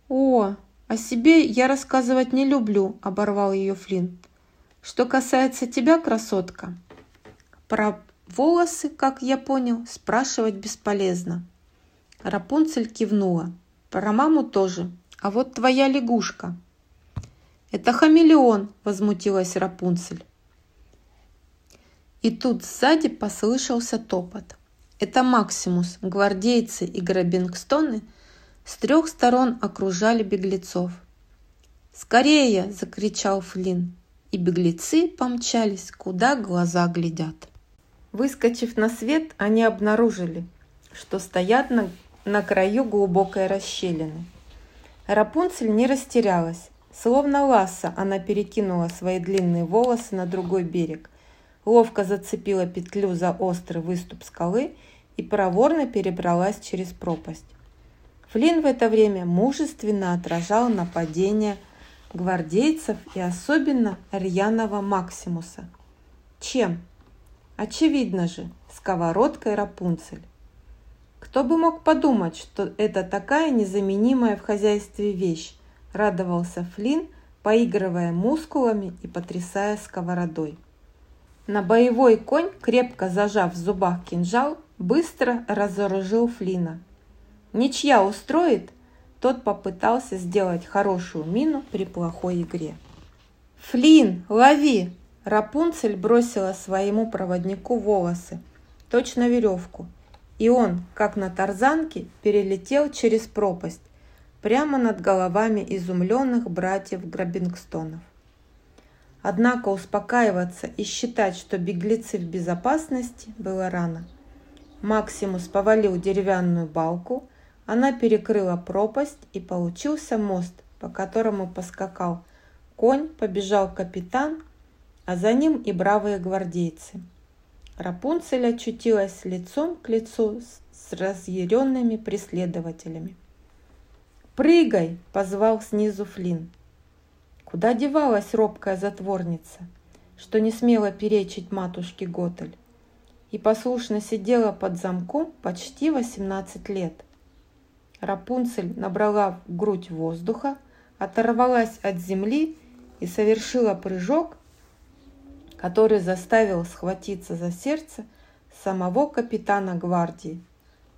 «О, о себе я рассказывать не люблю», – оборвал ее Флин. Что касается тебя, красотка, про волосы, как я понял, спрашивать бесполезно. Рапунцель кивнула. Про маму тоже. А вот твоя лягушка. Это хамелеон, возмутилась Рапунцель. И тут сзади послышался топот. Это Максимус, гвардейцы и Грабингстоны с трех сторон окружали беглецов. «Скорее!» – закричал Флинн, и беглецы помчались, куда глаза глядят. Выскочив на свет, они обнаружили, что стоят на, на краю глубокой расщелины. Рапунцель не растерялась. Словно ласса она перекинула свои длинные волосы на другой берег, ловко зацепила петлю за острый выступ скалы и проворно перебралась через пропасть. Флинн в это время мужественно отражал нападение гвардейцев и особенно рьяного Максимуса. Чем? Очевидно же, сковородкой Рапунцель. Кто бы мог подумать, что это такая незаменимая в хозяйстве вещь, радовался Флинн, поигрывая мускулами и потрясая сковородой. На боевой конь, крепко зажав в зубах кинжал, быстро разоружил Флина. Ничья устроит, тот попытался сделать хорошую мину при плохой игре. «Флин, лови!» Рапунцель бросила своему проводнику волосы, точно веревку, и он, как на тарзанке, перелетел через пропасть, прямо над головами изумленных братьев Грабингстонов. Однако успокаиваться и считать, что беглецы в безопасности, было рано. Максимус повалил деревянную балку, она перекрыла пропасть и получился мост, по которому поскакал конь, побежал капитан, а за ним и бравые гвардейцы. Рапунцель очутилась лицом к лицу с разъяренными преследователями. «Прыгай!» – позвал снизу Флинн. Куда девалась робкая затворница, что не смела перечить матушке Готель, и послушно сидела под замком почти 18 лет. Рапунцель набрала в грудь воздуха, оторвалась от земли и совершила прыжок, который заставил схватиться за сердце самого капитана гвардии,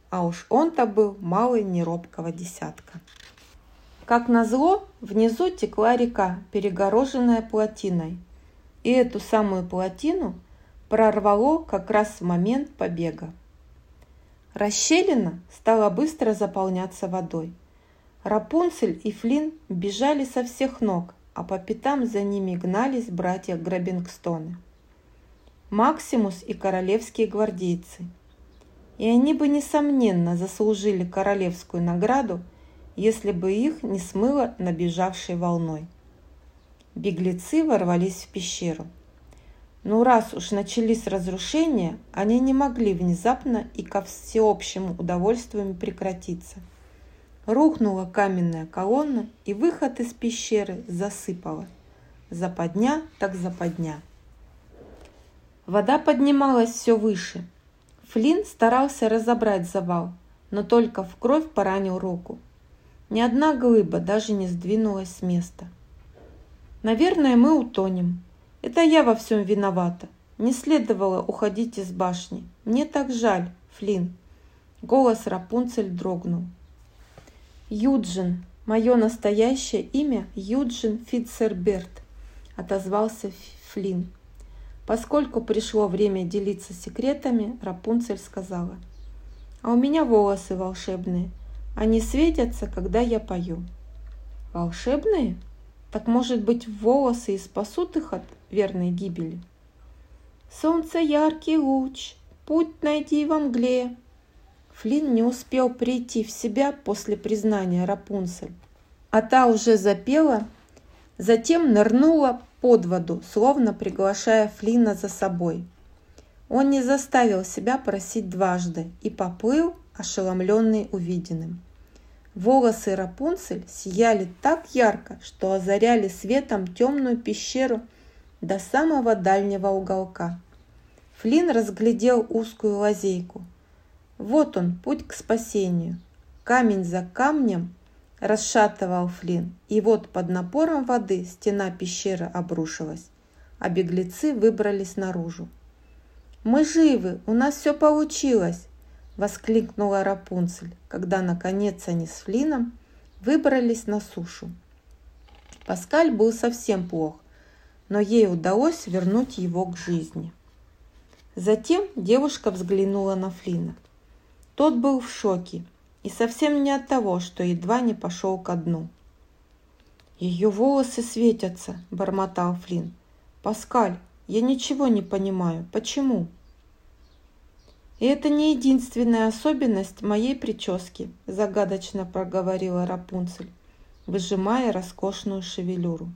а уж он-то был малый неробкого десятка. Как назло, внизу текла река, перегороженная плотиной. И эту самую плотину прорвало как раз в момент побега. Расщелина стала быстро заполняться водой. Рапунцель и Флинн бежали со всех ног, а по пятам за ними гнались братья Грабингстоны. Максимус и королевские гвардейцы. И они бы, несомненно, заслужили королевскую награду – если бы их не смыло набежавшей волной. Беглецы ворвались в пещеру. Но раз уж начались разрушения, они не могли внезапно и ко всеобщему удовольствию прекратиться. Рухнула каменная колонна, и выход из пещеры засыпала. Западня так западня. Вода поднималась все выше. Флинн старался разобрать завал, но только в кровь поранил руку. Ни одна глыба даже не сдвинулась с места. Наверное, мы утонем. Это я во всем виновата. Не следовало уходить из башни. Мне так жаль, Флин. Голос Рапунцель дрогнул. Юджин, мое настоящее имя Юджин Фитцерберт, отозвался Флин. Поскольку пришло время делиться секретами, Рапунцель сказала. А у меня волосы волшебные – они светятся, когда я пою. Волшебные? Так может быть волосы и спасут их от верной гибели? Солнце яркий луч, путь найди во мгле. Флинн не успел прийти в себя после признания Рапунцель, а та уже запела, затем нырнула под воду, словно приглашая Флина за собой. Он не заставил себя просить дважды и поплыл, ошеломленный увиденным. Волосы Рапунцель сияли так ярко, что озаряли светом темную пещеру до самого дальнего уголка. Флин разглядел узкую лазейку. Вот он, путь к спасению. Камень за камнем расшатывал Флин, и вот под напором воды стена пещеры обрушилась. а беглецы выбрались наружу. «Мы живы! У нас все получилось!» – воскликнула Рапунцель, когда, наконец, они с Флином выбрались на сушу. Паскаль был совсем плох, но ей удалось вернуть его к жизни. Затем девушка взглянула на Флина. Тот был в шоке, и совсем не от того, что едва не пошел ко дну. «Ее волосы светятся», – бормотал Флин. «Паскаль, я ничего не понимаю. Почему?» «И это не единственная особенность моей прически», – загадочно проговорила Рапунцель, выжимая роскошную шевелюру.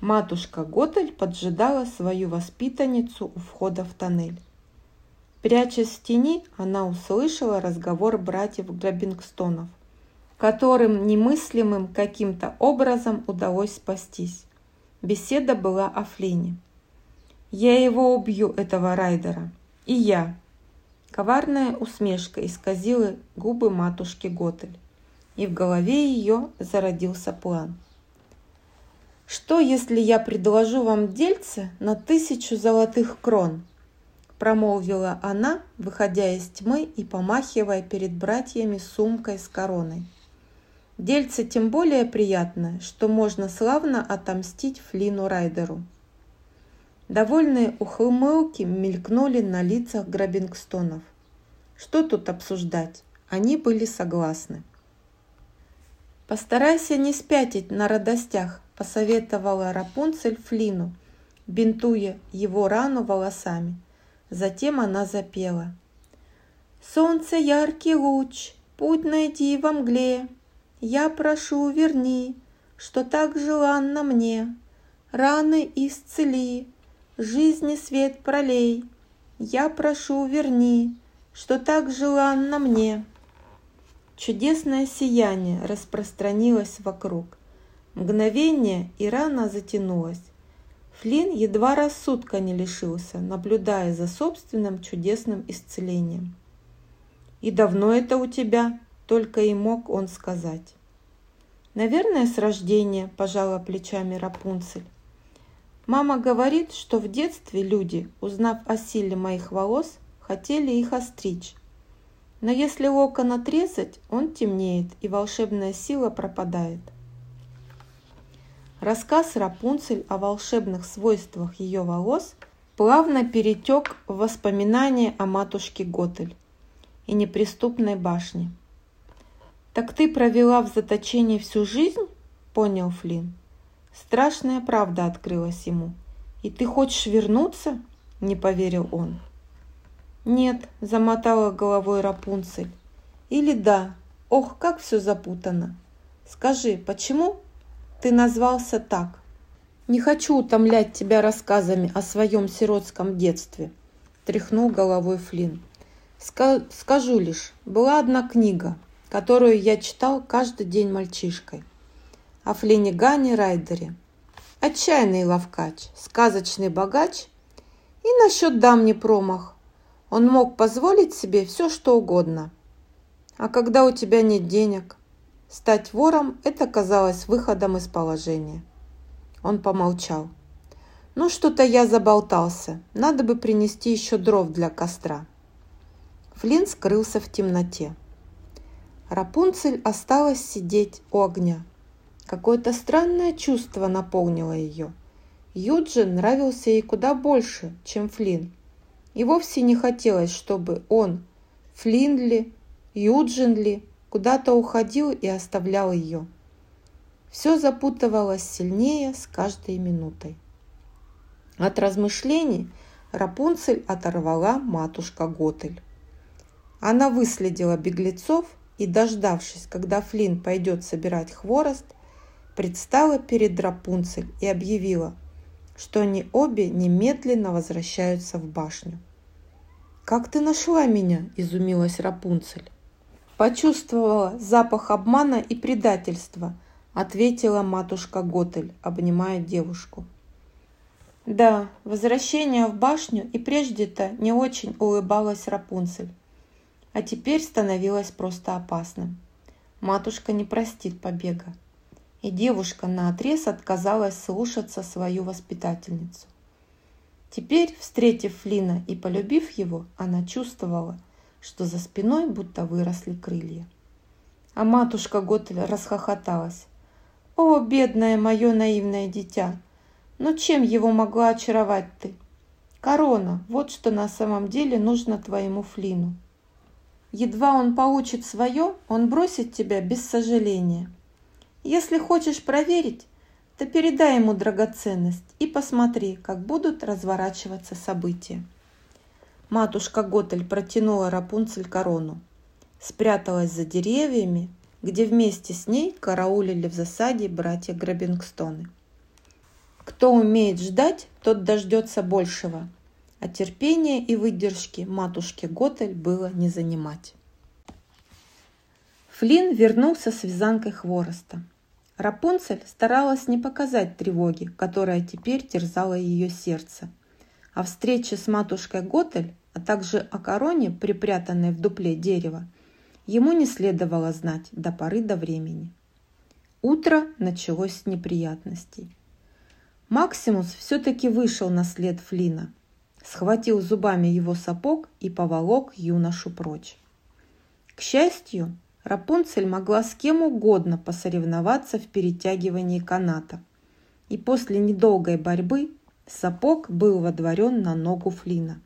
Матушка Готель поджидала свою воспитанницу у входа в тоннель. Прячась в тени, она услышала разговор братьев Грабингстонов, которым немыслимым каким-то образом удалось спастись. Беседа была о Флине. «Я его убью, этого райдера. И я». Коварная усмешка исказила губы матушки Готель, и в голове ее зародился план – «Что, если я предложу вам дельце на тысячу золотых крон?» промолвила она, выходя из тьмы и помахивая перед братьями сумкой с короной. Дельце тем более приятное, что можно славно отомстить Флину Райдеру. Довольные ухмылки мелькнули на лицах Грабингстонов. Что тут обсуждать? Они были согласны. «Постарайся не спятить на радостях», – посоветовала Рапунцель Флину, бинтуя его рану волосами. Затем она запела. «Солнце яркий луч, путь найди во мгле, Я прошу, верни, что так желанно мне. Раны исцели, жизни свет пролей, Я прошу, верни, что так желанно мне». Чудесное сияние распространилось вокруг – Мгновение, и рана затянулась. Флин едва рассудка не лишился, наблюдая за собственным чудесным исцелением. «И давно это у тебя?» – только и мог он сказать. «Наверное, с рождения», – пожала плечами Рапунцель. «Мама говорит, что в детстве люди, узнав о силе моих волос, хотели их остричь. Но если локон отрезать, он темнеет, и волшебная сила пропадает. Рассказ Рапунцель о волшебных свойствах ее волос плавно перетек в воспоминания о матушке Готель и неприступной башне. «Так ты провела в заточении всю жизнь?» – понял Флинн. Страшная правда открылась ему. «И ты хочешь вернуться?» – не поверил он. «Нет», – замотала головой Рапунцель. «Или да. Ох, как все запутано. Скажи, почему ты назвался так. Не хочу утомлять тебя рассказами о своем сиротском детстве, тряхнул головой Флинн. Скажу лишь, была одна книга, которую я читал каждый день мальчишкой. О Флине Гане Райдере. Отчаянный ловкач, сказочный богач и насчет дам не промах. Он мог позволить себе все, что угодно. А когда у тебя нет денег – Стать вором – это казалось выходом из положения. Он помолчал. «Ну, что-то я заболтался. Надо бы принести еще дров для костра». Флинн скрылся в темноте. Рапунцель осталась сидеть у огня. Какое-то странное чувство наполнило ее. Юджин нравился ей куда больше, чем Флинн. И вовсе не хотелось, чтобы он, Флинли, Юджинли куда-то уходил и оставлял ее. Все запутывалось сильнее с каждой минутой. От размышлений Рапунцель оторвала матушка Готель. Она выследила беглецов и, дождавшись, когда Флинн пойдет собирать хворост, предстала перед Рапунцель и объявила, что они обе немедленно возвращаются в башню. «Как ты нашла меня?» – изумилась Рапунцель. Почувствовала запах обмана и предательства, ответила матушка Готель, обнимая девушку. Да, возвращение в башню и прежде-то не очень улыбалась Рапунцель, а теперь становилось просто опасным. Матушка не простит побега. И девушка наотрез отказалась слушаться свою воспитательницу. Теперь, встретив Флина и полюбив его, она чувствовала, что за спиной будто выросли крылья. А матушка Готель расхохоталась. «О, бедное мое наивное дитя! Но чем его могла очаровать ты? Корона, вот что на самом деле нужно твоему Флину. Едва он получит свое, он бросит тебя без сожаления. Если хочешь проверить, то передай ему драгоценность и посмотри, как будут разворачиваться события. Матушка Готель протянула Рапунцель корону, спряталась за деревьями, где вместе с ней караулили в засаде братья Грабингстоны. Кто умеет ждать, тот дождется большего, а терпения и выдержки матушке Готель было не занимать. Флинн вернулся с вязанкой хвороста. Рапунцель старалась не показать тревоги, которая теперь терзала ее сердце. О встрече с матушкой Готель, а также о короне, припрятанной в дупле дерева, ему не следовало знать до поры до времени. Утро началось с неприятностей. Максимус все-таки вышел на след Флина, схватил зубами его сапог и поволок юношу прочь. К счастью, Рапунцель могла с кем угодно посоревноваться в перетягивании каната. И после недолгой борьбы сапог был водворен на ногу Флина.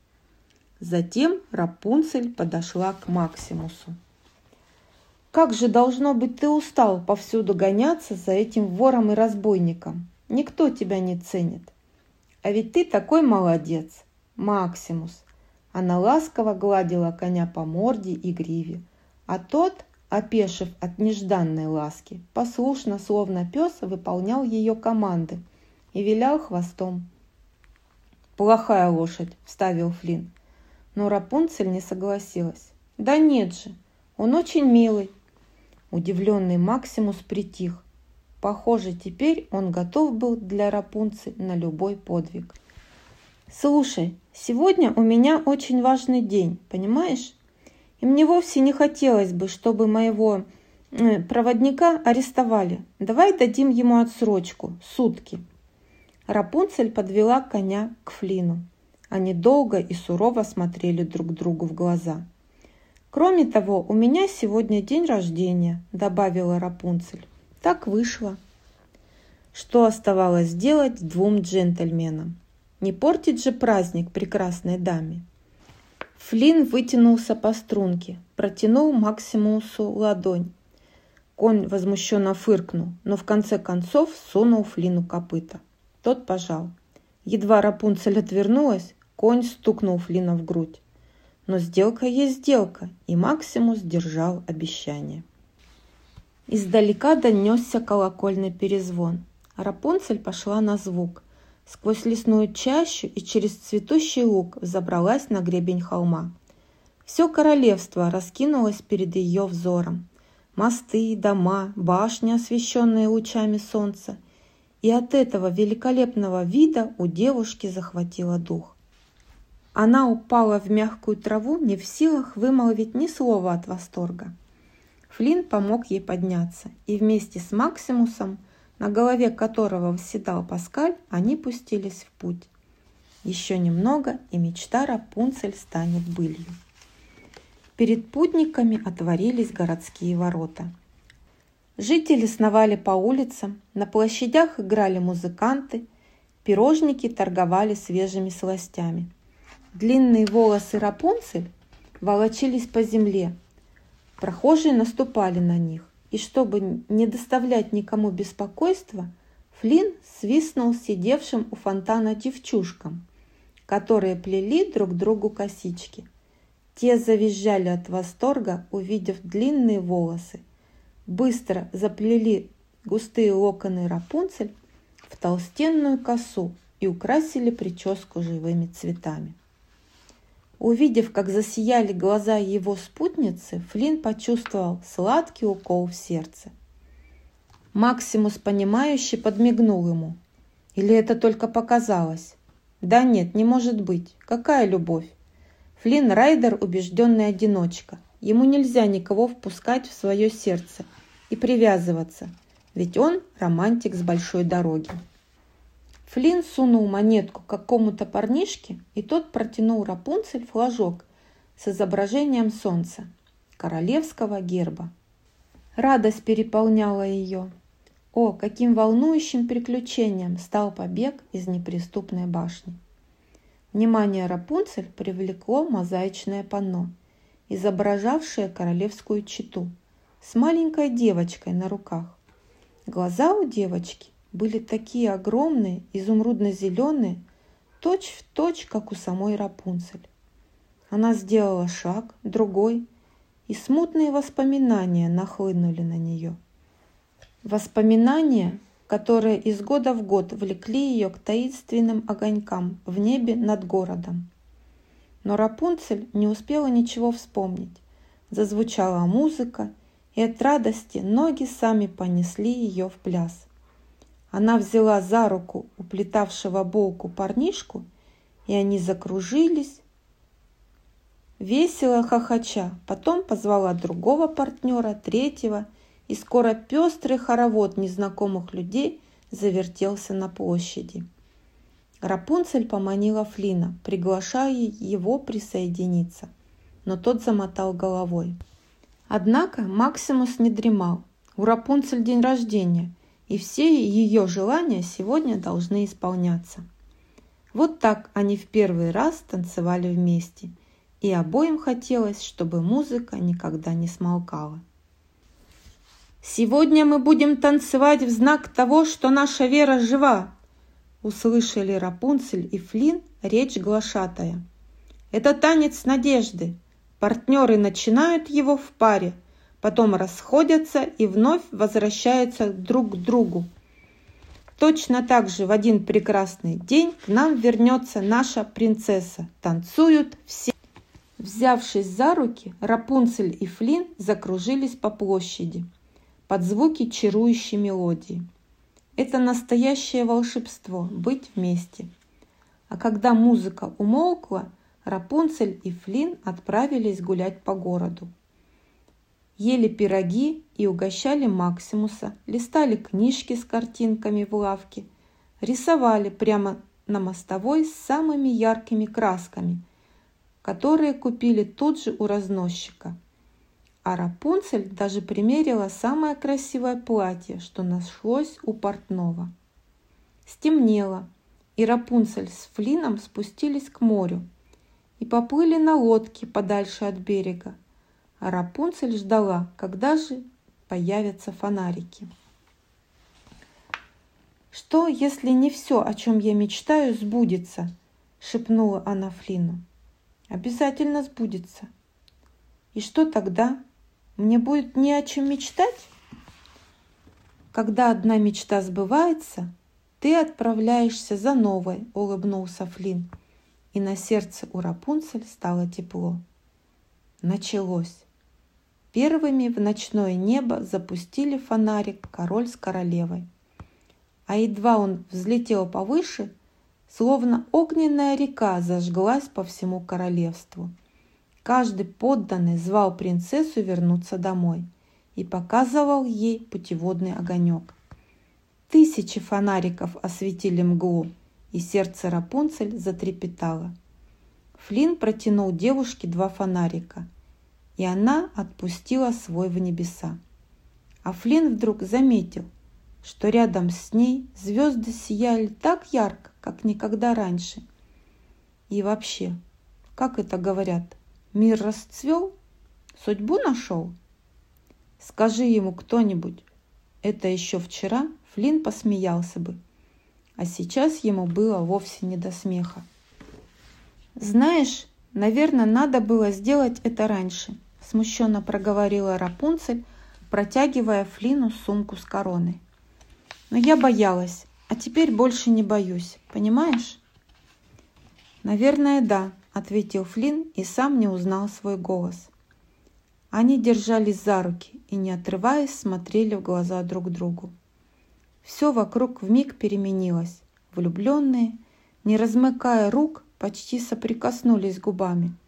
Затем Рапунцель подошла к Максимусу. «Как же, должно быть, ты устал повсюду гоняться за этим вором и разбойником. Никто тебя не ценит. А ведь ты такой молодец, Максимус!» Она ласково гладила коня по морде и гриве, а тот опешив от нежданной ласки, послушно, словно пес, выполнял ее команды и вилял хвостом. «Плохая лошадь», – вставил Флинн. Но Рапунцель не согласилась. «Да нет же, он очень милый». Удивленный Максимус притих. Похоже, теперь он готов был для Рапунцель на любой подвиг. «Слушай, сегодня у меня очень важный день, понимаешь? И мне вовсе не хотелось бы, чтобы моего э, проводника арестовали. Давай дадим ему отсрочку, сутки. Рапунцель подвела коня к Флину. Они долго и сурово смотрели друг другу в глаза. «Кроме того, у меня сегодня день рождения», – добавила Рапунцель. «Так вышло». Что оставалось делать двум джентльменам? Не портить же праздник прекрасной даме. Флинн вытянулся по струнке, протянул Максимусу ладонь. Конь возмущенно фыркнул, но в конце концов сунул Флину копыта. Тот пожал. Едва Рапунцель отвернулась, конь стукнул Флина в грудь. Но сделка есть сделка, и Максимус держал обещание. Издалека донесся колокольный перезвон. Рапунцель пошла на звук. Сквозь лесную чащу и через цветущий луг забралась на гребень холма. Все королевство раскинулось перед ее взором. Мосты, дома, башни, освещенные лучами солнца. И от этого великолепного вида у девушки захватило дух. Она упала в мягкую траву, не в силах вымолвить ни слова от восторга. Флинн помог ей подняться, и вместе с Максимусом на голове которого восседал Паскаль, они пустились в путь. Еще немного, и мечта Рапунцель станет былью. Перед путниками отворились городские ворота. Жители сновали по улицам, на площадях играли музыканты, пирожники торговали свежими сластями. Длинные волосы Рапунцель волочились по земле. Прохожие наступали на них и чтобы не доставлять никому беспокойства, Флинн свистнул сидевшим у фонтана девчушкам, которые плели друг другу косички. Те завизжали от восторга, увидев длинные волосы. Быстро заплели густые локоны Рапунцель в толстенную косу и украсили прическу живыми цветами. Увидев, как засияли глаза его спутницы, Флинн почувствовал сладкий укол в сердце. Максимус, понимающе подмигнул ему. Или это только показалось? Да нет, не может быть. Какая любовь? Флинн Райдер – убежденный одиночка. Ему нельзя никого впускать в свое сердце и привязываться. ведь он романтик с большой дороги. Флинн сунул монетку какому-то парнишке, и тот протянул Рапунцель флажок с изображением солнца, королевского герба. Радость переполняла ее. О, каким волнующим приключением стал побег из неприступной башни! Внимание Рапунцель привлекло мозаичное панно, изображавшее королевскую читу с маленькой девочкой на руках. Глаза у девочки были такие огромные, изумрудно-зеленые, точь в точь, как у самой Рапунцель. Она сделала шаг, другой, и смутные воспоминания нахлынули на нее. Воспоминания, которые из года в год влекли ее к таинственным огонькам в небе над городом. Но Рапунцель не успела ничего вспомнить. Зазвучала музыка, и от радости ноги сами понесли ее в пляс. Она взяла за руку уплетавшего булку парнишку, и они закружились, весело хохоча. Потом позвала другого партнера, третьего, и скоро пестрый хоровод незнакомых людей завертелся на площади. Рапунцель поманила Флина, приглашая его присоединиться, но тот замотал головой. Однако Максимус не дремал. У Рапунцель день рождения, и все ее желания сегодня должны исполняться. Вот так они в первый раз танцевали вместе, и обоим хотелось, чтобы музыка никогда не смолкала. «Сегодня мы будем танцевать в знак того, что наша вера жива!» Услышали Рапунцель и Флин речь глашатая. «Это танец надежды. Партнеры начинают его в паре – потом расходятся и вновь возвращаются друг к другу. Точно так же в один прекрасный день к нам вернется наша принцесса. Танцуют все. Взявшись за руки, Рапунцель и Флин закружились по площади под звуки чарующей мелодии. Это настоящее волшебство – быть вместе. А когда музыка умолкла, Рапунцель и Флин отправились гулять по городу ели пироги и угощали Максимуса, листали книжки с картинками в лавке, рисовали прямо на мостовой с самыми яркими красками, которые купили тут же у разносчика. А Рапунцель даже примерила самое красивое платье, что нашлось у портного. Стемнело, и Рапунцель с Флином спустились к морю и поплыли на лодке подальше от берега, а Рапунцель ждала, когда же появятся фонарики. «Что, если не все, о чем я мечтаю, сбудется?» – шепнула она Флину. «Обязательно сбудется. И что тогда? Мне будет не о чем мечтать?» «Когда одна мечта сбывается, ты отправляешься за новой», – улыбнулся Флин. И на сердце у Рапунцель стало тепло. Началось. Первыми в ночное небо запустили фонарик король с королевой. А едва он взлетел повыше, словно огненная река зажглась по всему королевству. Каждый подданный звал принцессу вернуться домой и показывал ей путеводный огонек. Тысячи фонариков осветили мглу, и сердце Рапунцель затрепетало. Флинн протянул девушке два фонарика – и она отпустила свой в небеса. А Флинн вдруг заметил, что рядом с ней звезды сияли так ярко, как никогда раньше. И вообще, как это говорят, мир расцвел, судьбу нашел? Скажи ему кто-нибудь, это еще вчера Флинн посмеялся бы, а сейчас ему было вовсе не до смеха. Знаешь, наверное, надо было сделать это раньше – смущенно проговорила Рапунцель, протягивая Флину сумку с короной. Но я боялась, а теперь больше не боюсь, понимаешь? Наверное, да, ответил Флин и сам не узнал свой голос. Они держались за руки и, не отрываясь, смотрели в глаза друг другу. Все вокруг вмиг переменилось. Влюбленные, не размыкая рук, почти соприкоснулись губами –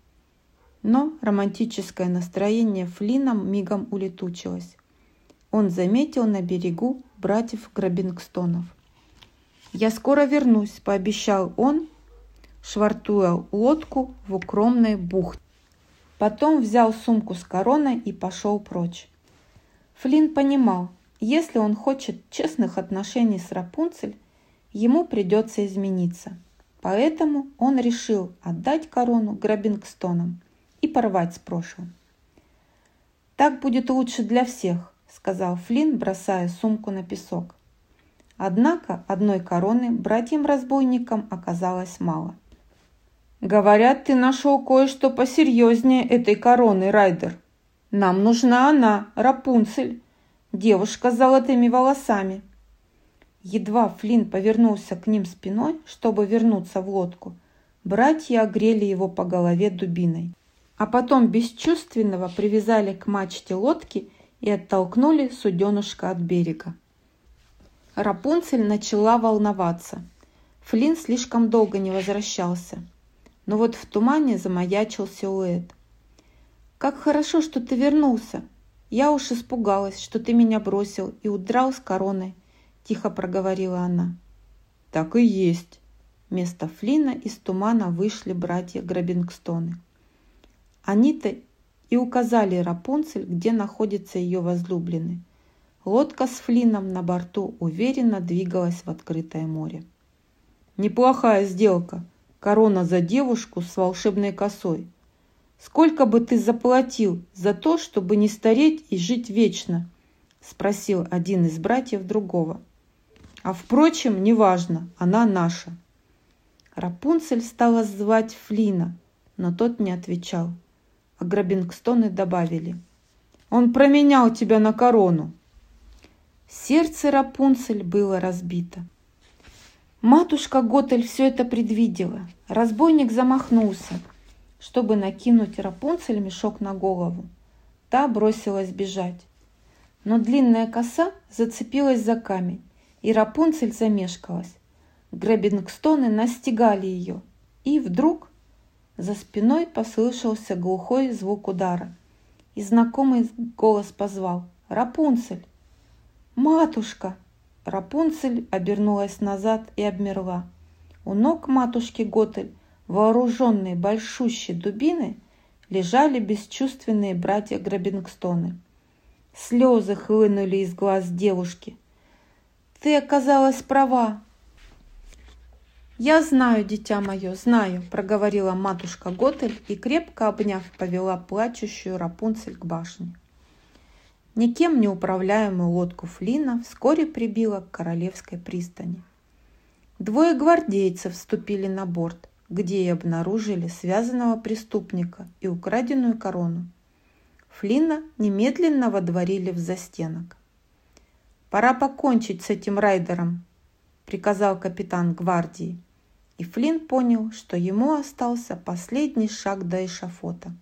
но романтическое настроение Флина мигом улетучилось. он заметил на берегу братьев Грабингстонов. «Я скоро вернусь», – пообещал он, швартуя лодку в укромной бухте. Потом взял сумку с короной и пошел прочь. Флинн понимал, если он хочет честных отношений с Рапунцель, ему придется измениться. Поэтому он решил отдать корону Грабингстонам и порвать с прошлым. «Так будет лучше для всех», — сказал Флинн, бросая сумку на песок. Однако одной короны братьям-разбойникам оказалось мало. «Говорят, ты нашел кое-что посерьезнее этой короны, Райдер. Нам нужна она, Рапунцель, девушка с золотыми волосами». Едва Флинн повернулся к ним спиной, чтобы вернуться в лодку, братья огрели его по голове дубиной. А потом бесчувственного привязали к мачте лодки и оттолкнули суденушка от берега. Рапунцель начала волноваться. Флинн слишком долго не возвращался. Но вот в тумане замаячил силуэт. «Как хорошо, что ты вернулся! Я уж испугалась, что ты меня бросил и удрал с короной. – тихо проговорила она. «Так и есть». Вместо Флина из тумана вышли братья Грабингстоны. Они-то и указали Рапунцель, где находится ее возлюбленный. Лодка с Флином на борту уверенно двигалась в открытое море. «Неплохая сделка. Корона за девушку с волшебной косой. Сколько бы ты заплатил за то, чтобы не стареть и жить вечно?» – спросил один из братьев другого. А впрочем, неважно, она наша. Рапунцель стала звать Флина, но тот не отвечал. А Грабингстоны добавили. Он променял тебя на корону. Сердце Рапунцель было разбито. Матушка Готель все это предвидела. Разбойник замахнулся, чтобы накинуть Рапунцель мешок на голову. Та бросилась бежать. Но длинная коса зацепилась за камень, и Рапунцель замешкалась. Грэббингстоны настигали ее, и вдруг за спиной послышался глухой звук удара, и знакомый голос позвал «Рапунцель!» «Матушка!» Рапунцель обернулась назад и обмерла. У ног матушки Готель, вооруженные большущей дубиной, лежали бесчувственные братья Грабингстоны. Слезы хлынули из глаз девушки. Ты оказалась права. Я знаю, дитя мое, знаю, проговорила матушка Готель и, крепко обняв, повела плачущую Рапунцель к башне. Никем не управляемую лодку Флина вскоре прибила к королевской пристани. Двое гвардейцев вступили на борт, где и обнаружили связанного преступника и украденную корону. Флина немедленно водворили в застенок. «Пора покончить с этим райдером», – приказал капитан гвардии. И Флинн понял, что ему остался последний шаг до эшафота.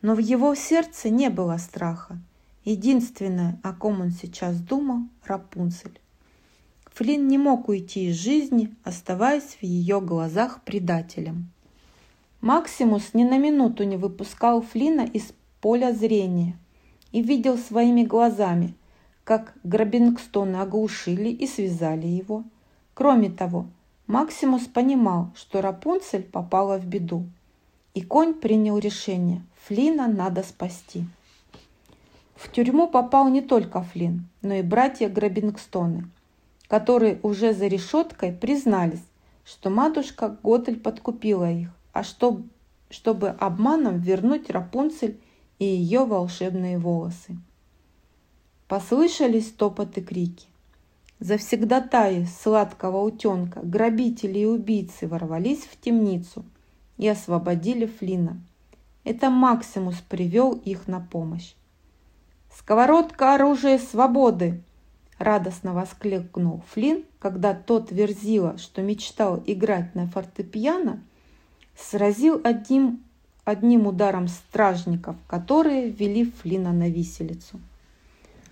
Но в его сердце не было страха. Единственное, о ком он сейчас думал – Рапунцель. Флинн не мог уйти из жизни, оставаясь в ее глазах предателем. Максимус ни на минуту не выпускал Флина из поля зрения и видел своими глазами, как Грабингстоны оглушили и связали его. Кроме того, Максимус понимал, что Рапунцель попала в беду, и конь принял решение – Флина надо спасти. В тюрьму попал не только Флин, но и братья Грабингстоны, которые уже за решеткой признались, что матушка Готель подкупила их, а что, чтобы обманом вернуть Рапунцель и ее волшебные волосы. Послышались топоты крики. Завсегдатаи сладкого утенка, грабители и убийцы ворвались в темницу и освободили Флина. Это Максимус привел их на помощь. «Сковородка оружие свободы!» Радостно воскликнул Флин, когда тот верзила, что мечтал играть на фортепиано, сразил одним, одним ударом стражников, которые ввели Флина на виселицу.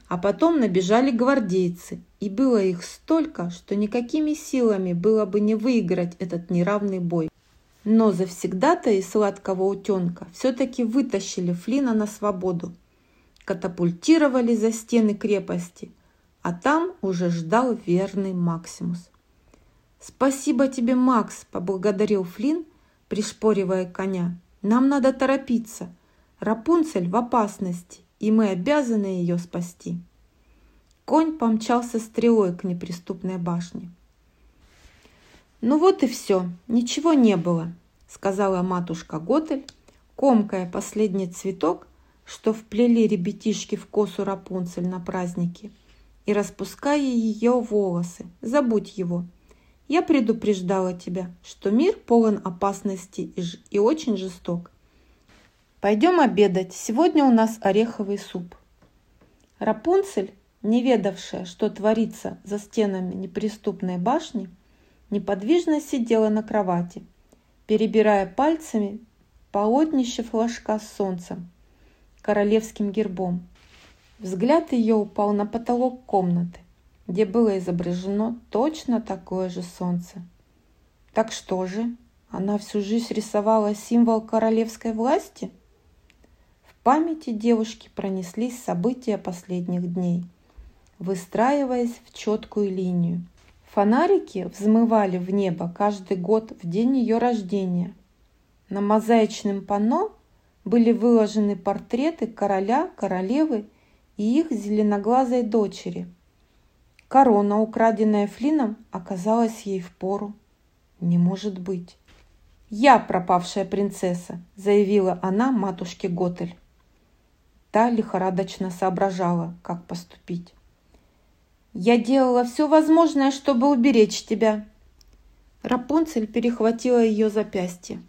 А потом набежали гвардейцы, и было их столько, что никакими силами было бы не выиграть этот неравный бой. Но завсегда-то из сладкого утенка все-таки вытащили Флина на свободу. катапультировали за стены крепости, а там уже ждал верный Максимус. «Спасибо тебе, Макс!» – поблагодарил Флинн, пришпоривая коня. «Нам надо торопиться. Рапунцель в опасности, и мы обязаны ее спасти». Конь помчался стрелой к неприступной башне. «Ну вот и все, ничего не было», – сказала матушка Готель, комкая последний цветок, что вплели ребятишки в косу Рапунцель на празднике, и распуская ее волосы. «Забудь его», – я предупреждала тебя, что мир полон опасностей и, очень жесток. Пойдем обедать. Сегодня у нас ореховый суп. Рапунцель, не ведавшая, что творится за стенами неприступной башни, неподвижно сидела на кровати, перебирая пальцами полотнище флажка с солнцем, королевским гербом. Взгляд ее упал на потолок комнаты где было изображено точно такое же солнце. Так что же, она всю жизнь рисовала символ королевской власти? Памяти девушки пронеслись события последних дней, выстраиваясь в четкую линию. Фонарики взмывали в небо каждый год в день ее рождения. На мозаичном панно были выложены портреты короля, королевы и их зеленоглазой дочери – Корона, украденная Флином, оказалась ей в пору. Не может быть. «Я пропавшая принцесса», — заявила она матушке Готель. Та лихорадочно соображала, как поступить. «Я делала все возможное, чтобы уберечь тебя». Рапунцель перехватила ее запястье.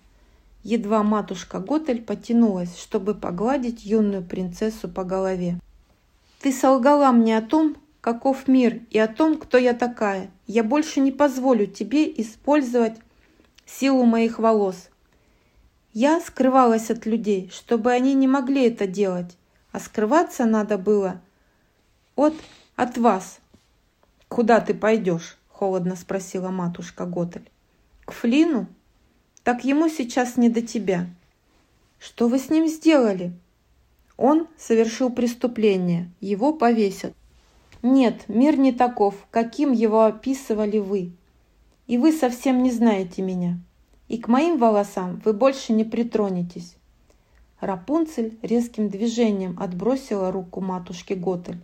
Едва матушка Готель потянулась, чтобы погладить юную принцессу по голове. «Ты солгала мне о том, каков мир и о том, кто я такая. Я больше не позволю тебе использовать силу моих волос. Я скрывалась от людей, чтобы они не могли это делать, а скрываться надо было от, от вас. «Куда ты пойдешь?» – холодно спросила матушка Готель. «К Флину? Так ему сейчас не до тебя». «Что вы с ним сделали?» Он совершил преступление, его повесят. Нет, мир не таков, каким его описывали вы. И вы совсем не знаете меня. И к моим волосам вы больше не притронетесь. Рапунцель резким движением отбросила руку матушки Готель,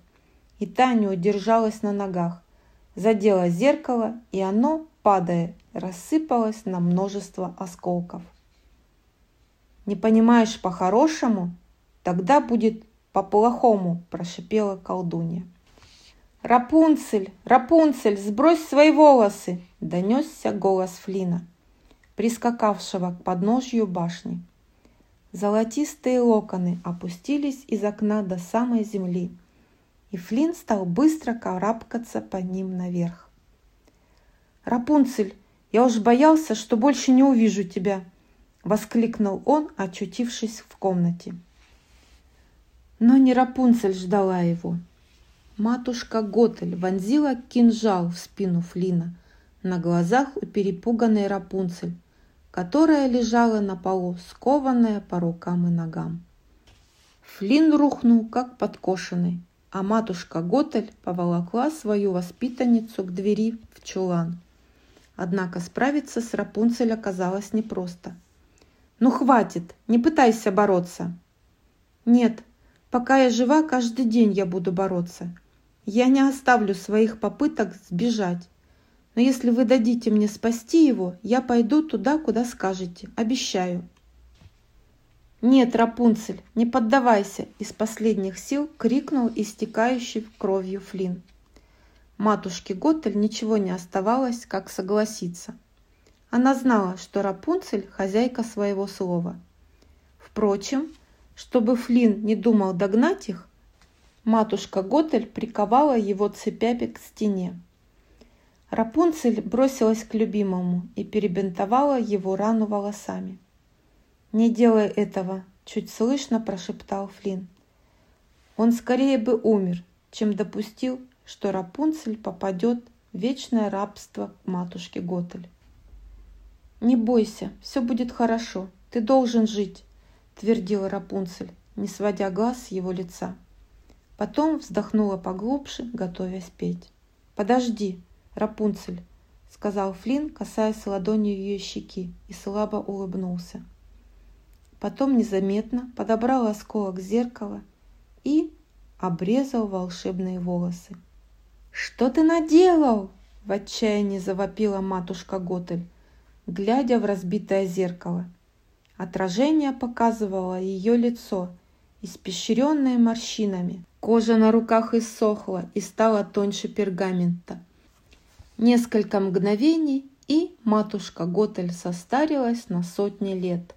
и Таня удержалась на ногах, задела зеркало, и оно, падая, рассыпалось на множество осколков. «Не понимаешь по-хорошему? Тогда будет по-плохому», – прошипела колдунья. «Рапунцель! Рапунцель! Сбрось свои волосы!» – донесся голос Флина, прискакавшего к подножью башни. Золотистые локоны опустились из окна до самой земли, и Флин стал быстро карабкаться по ним наверх. «Рапунцель, я уж боялся, что больше не увижу тебя!» – воскликнул он, очутившись в комнате. Но не Рапунцель ждала его – Матушка Готель вонзила кинжал в спину Флина на глазах у перепуганной Рапунцель, которая лежала на полу, скованная по рукам и ногам. Флин рухнул, как подкошенный, а матушка Готель поволокла свою воспитанницу к двери в чулан. Однако справиться с Рапунцель оказалось непросто. «Ну хватит, не пытайся бороться!» «Нет, пока я жива, каждый день я буду бороться. Я не оставлю своих попыток сбежать. Но если вы дадите мне спасти его, я пойду туда, куда скажете. Обещаю. Нет, Рапунцель, не поддавайся, из последних сил крикнул истекающий кровью Флин. Матушке Готель ничего не оставалось, как согласиться. Она знала, что Рапунцель – хозяйка своего слова. Впрочем, чтобы Флин не думал догнать их, Матушка Готель приковала его цепями к стене. Рапунцель бросилась к любимому и перебинтовала его рану волосами. «Не делай этого!» – чуть слышно прошептал Флинн. Он скорее бы умер, чем допустил, что Рапунцель попадет в вечное рабство к матушке Готель. «Не бойся, все будет хорошо, ты должен жить», – твердила Рапунцель, не сводя глаз с его лица. Потом вздохнула поглубже, готовясь петь. «Подожди, Рапунцель», — сказал Флинн, касаясь ладонью ее щеки, и слабо улыбнулся. Потом незаметно подобрал осколок зеркала и обрезал волшебные волосы. «Что ты наделал?» — в отчаянии завопила матушка Готель, глядя в разбитое зеркало. Отражение показывало ее лицо, испещренное морщинами. Кожа на руках иссохла и стала тоньше пергамента. Несколько мгновений, и матушка Готель состарилась на сотни лет.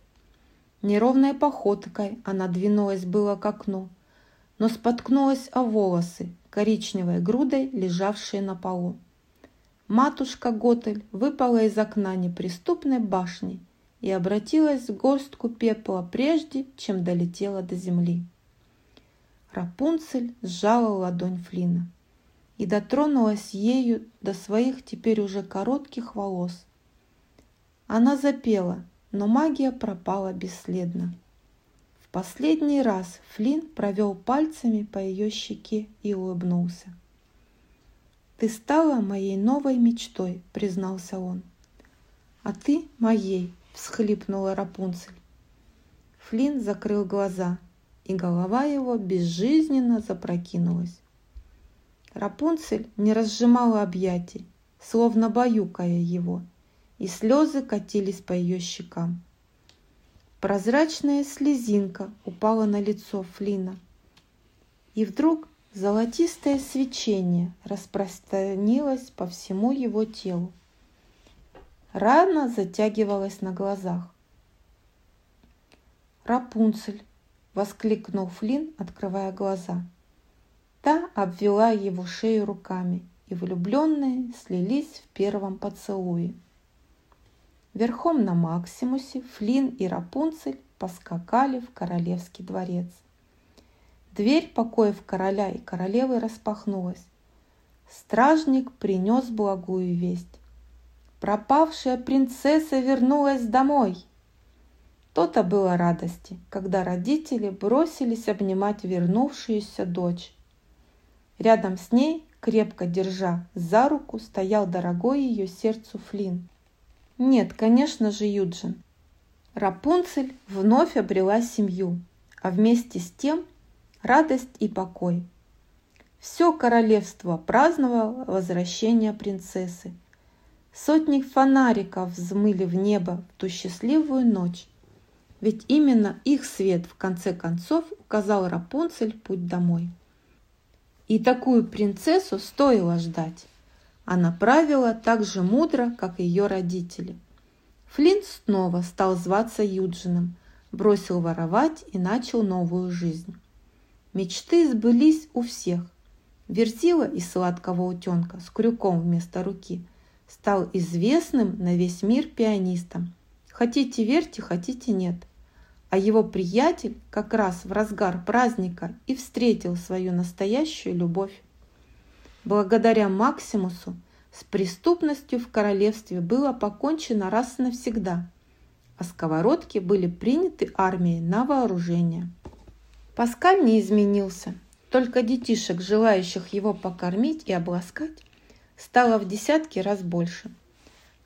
Неровной походкой она двинулась было к окну, но споткнулась о волосы, коричневой грудой, лежавшие на полу. Матушка Готель выпала из окна неприступной башни и обратилась в горстку пепла прежде, чем долетела до земли. Рапунцель сжала ладонь Флина и дотронулась ею до своих теперь уже коротких волос. Она запела, но магия пропала бесследно. В последний раз Флин провел пальцами по ее щеке и улыбнулся. «Ты стала моей новой мечтой», — признался он. «А ты моей», — всхлипнула Рапунцель. Флин закрыл глаза, и голова его безжизненно запрокинулась. Рапунцель не разжимала объятий, словно баюкая его, и слезы катились по ее щекам. Прозрачная слезинка упала на лицо Флина. И вдруг золотистое свечение распространилось по всему его телу. Рана затягивалась на глазах. «Рапунцель!» — воскликнул Флин, открывая глаза. Та обвела его шею руками, и влюбленные слились в первом поцелуе. Верхом на Максимусе Флин и Рапунцель поскакали в королевский дворец. Дверь покоев короля и королевы распахнулась. Стражник принес благую весть. Пропавшая принцесса вернулась домой. То-то было радости, когда родители бросились обнимать вернувшуюся дочь. Рядом с ней, крепко держа за руку, стоял дорогой ее сердцу Флин. Нет, конечно же, Юджин. Рапунцель вновь обрела семью, а вместе с тем радость и покой. Все королевство праздновало возвращение принцессы. Сотни фонариков взмыли в небо в ту счастливую ночь. Ведь именно их свет в конце концов указал Рапунцель путь домой. И такую принцессу стоило ждать. Она правила так же мудро, как ее родители. Флинт снова стал зваться Юджином, бросил воровать и начал новую жизнь. Мечты сбылись у всех. Верзила из сладкого утенка с крюком вместо руки стал известным на весь мир пианистом. Хотите верьте, хотите нет – а его приятель как раз в разгар праздника и встретил свою настоящую любовь. Благодаря Максимусу с преступностью в королевстве было покончено раз и навсегда, а сковородки были приняты армией на вооружение. Паскаль не изменился, только детишек, желающих его покормить и обласкать, стало в десятки раз больше.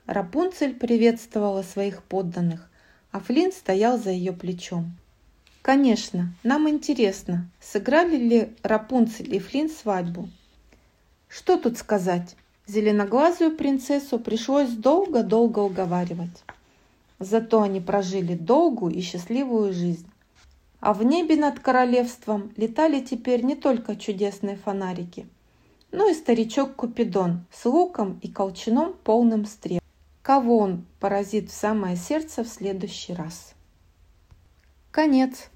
Рапунцель приветствовала своих подданных, а Флинн стоял за ее плечом. «Конечно, нам интересно, сыграли ли Рапунцель и Флинн свадьбу?» «Что тут сказать?» Зеленоглазую принцессу пришлось долго-долго уговаривать. Зато они прожили долгую и счастливую жизнь. А в небе над королевством летали теперь не только чудесные фонарики, но и старичок Купидон с луком и колчаном полным стрел кого он поразит в самое сердце в следующий раз. Конец.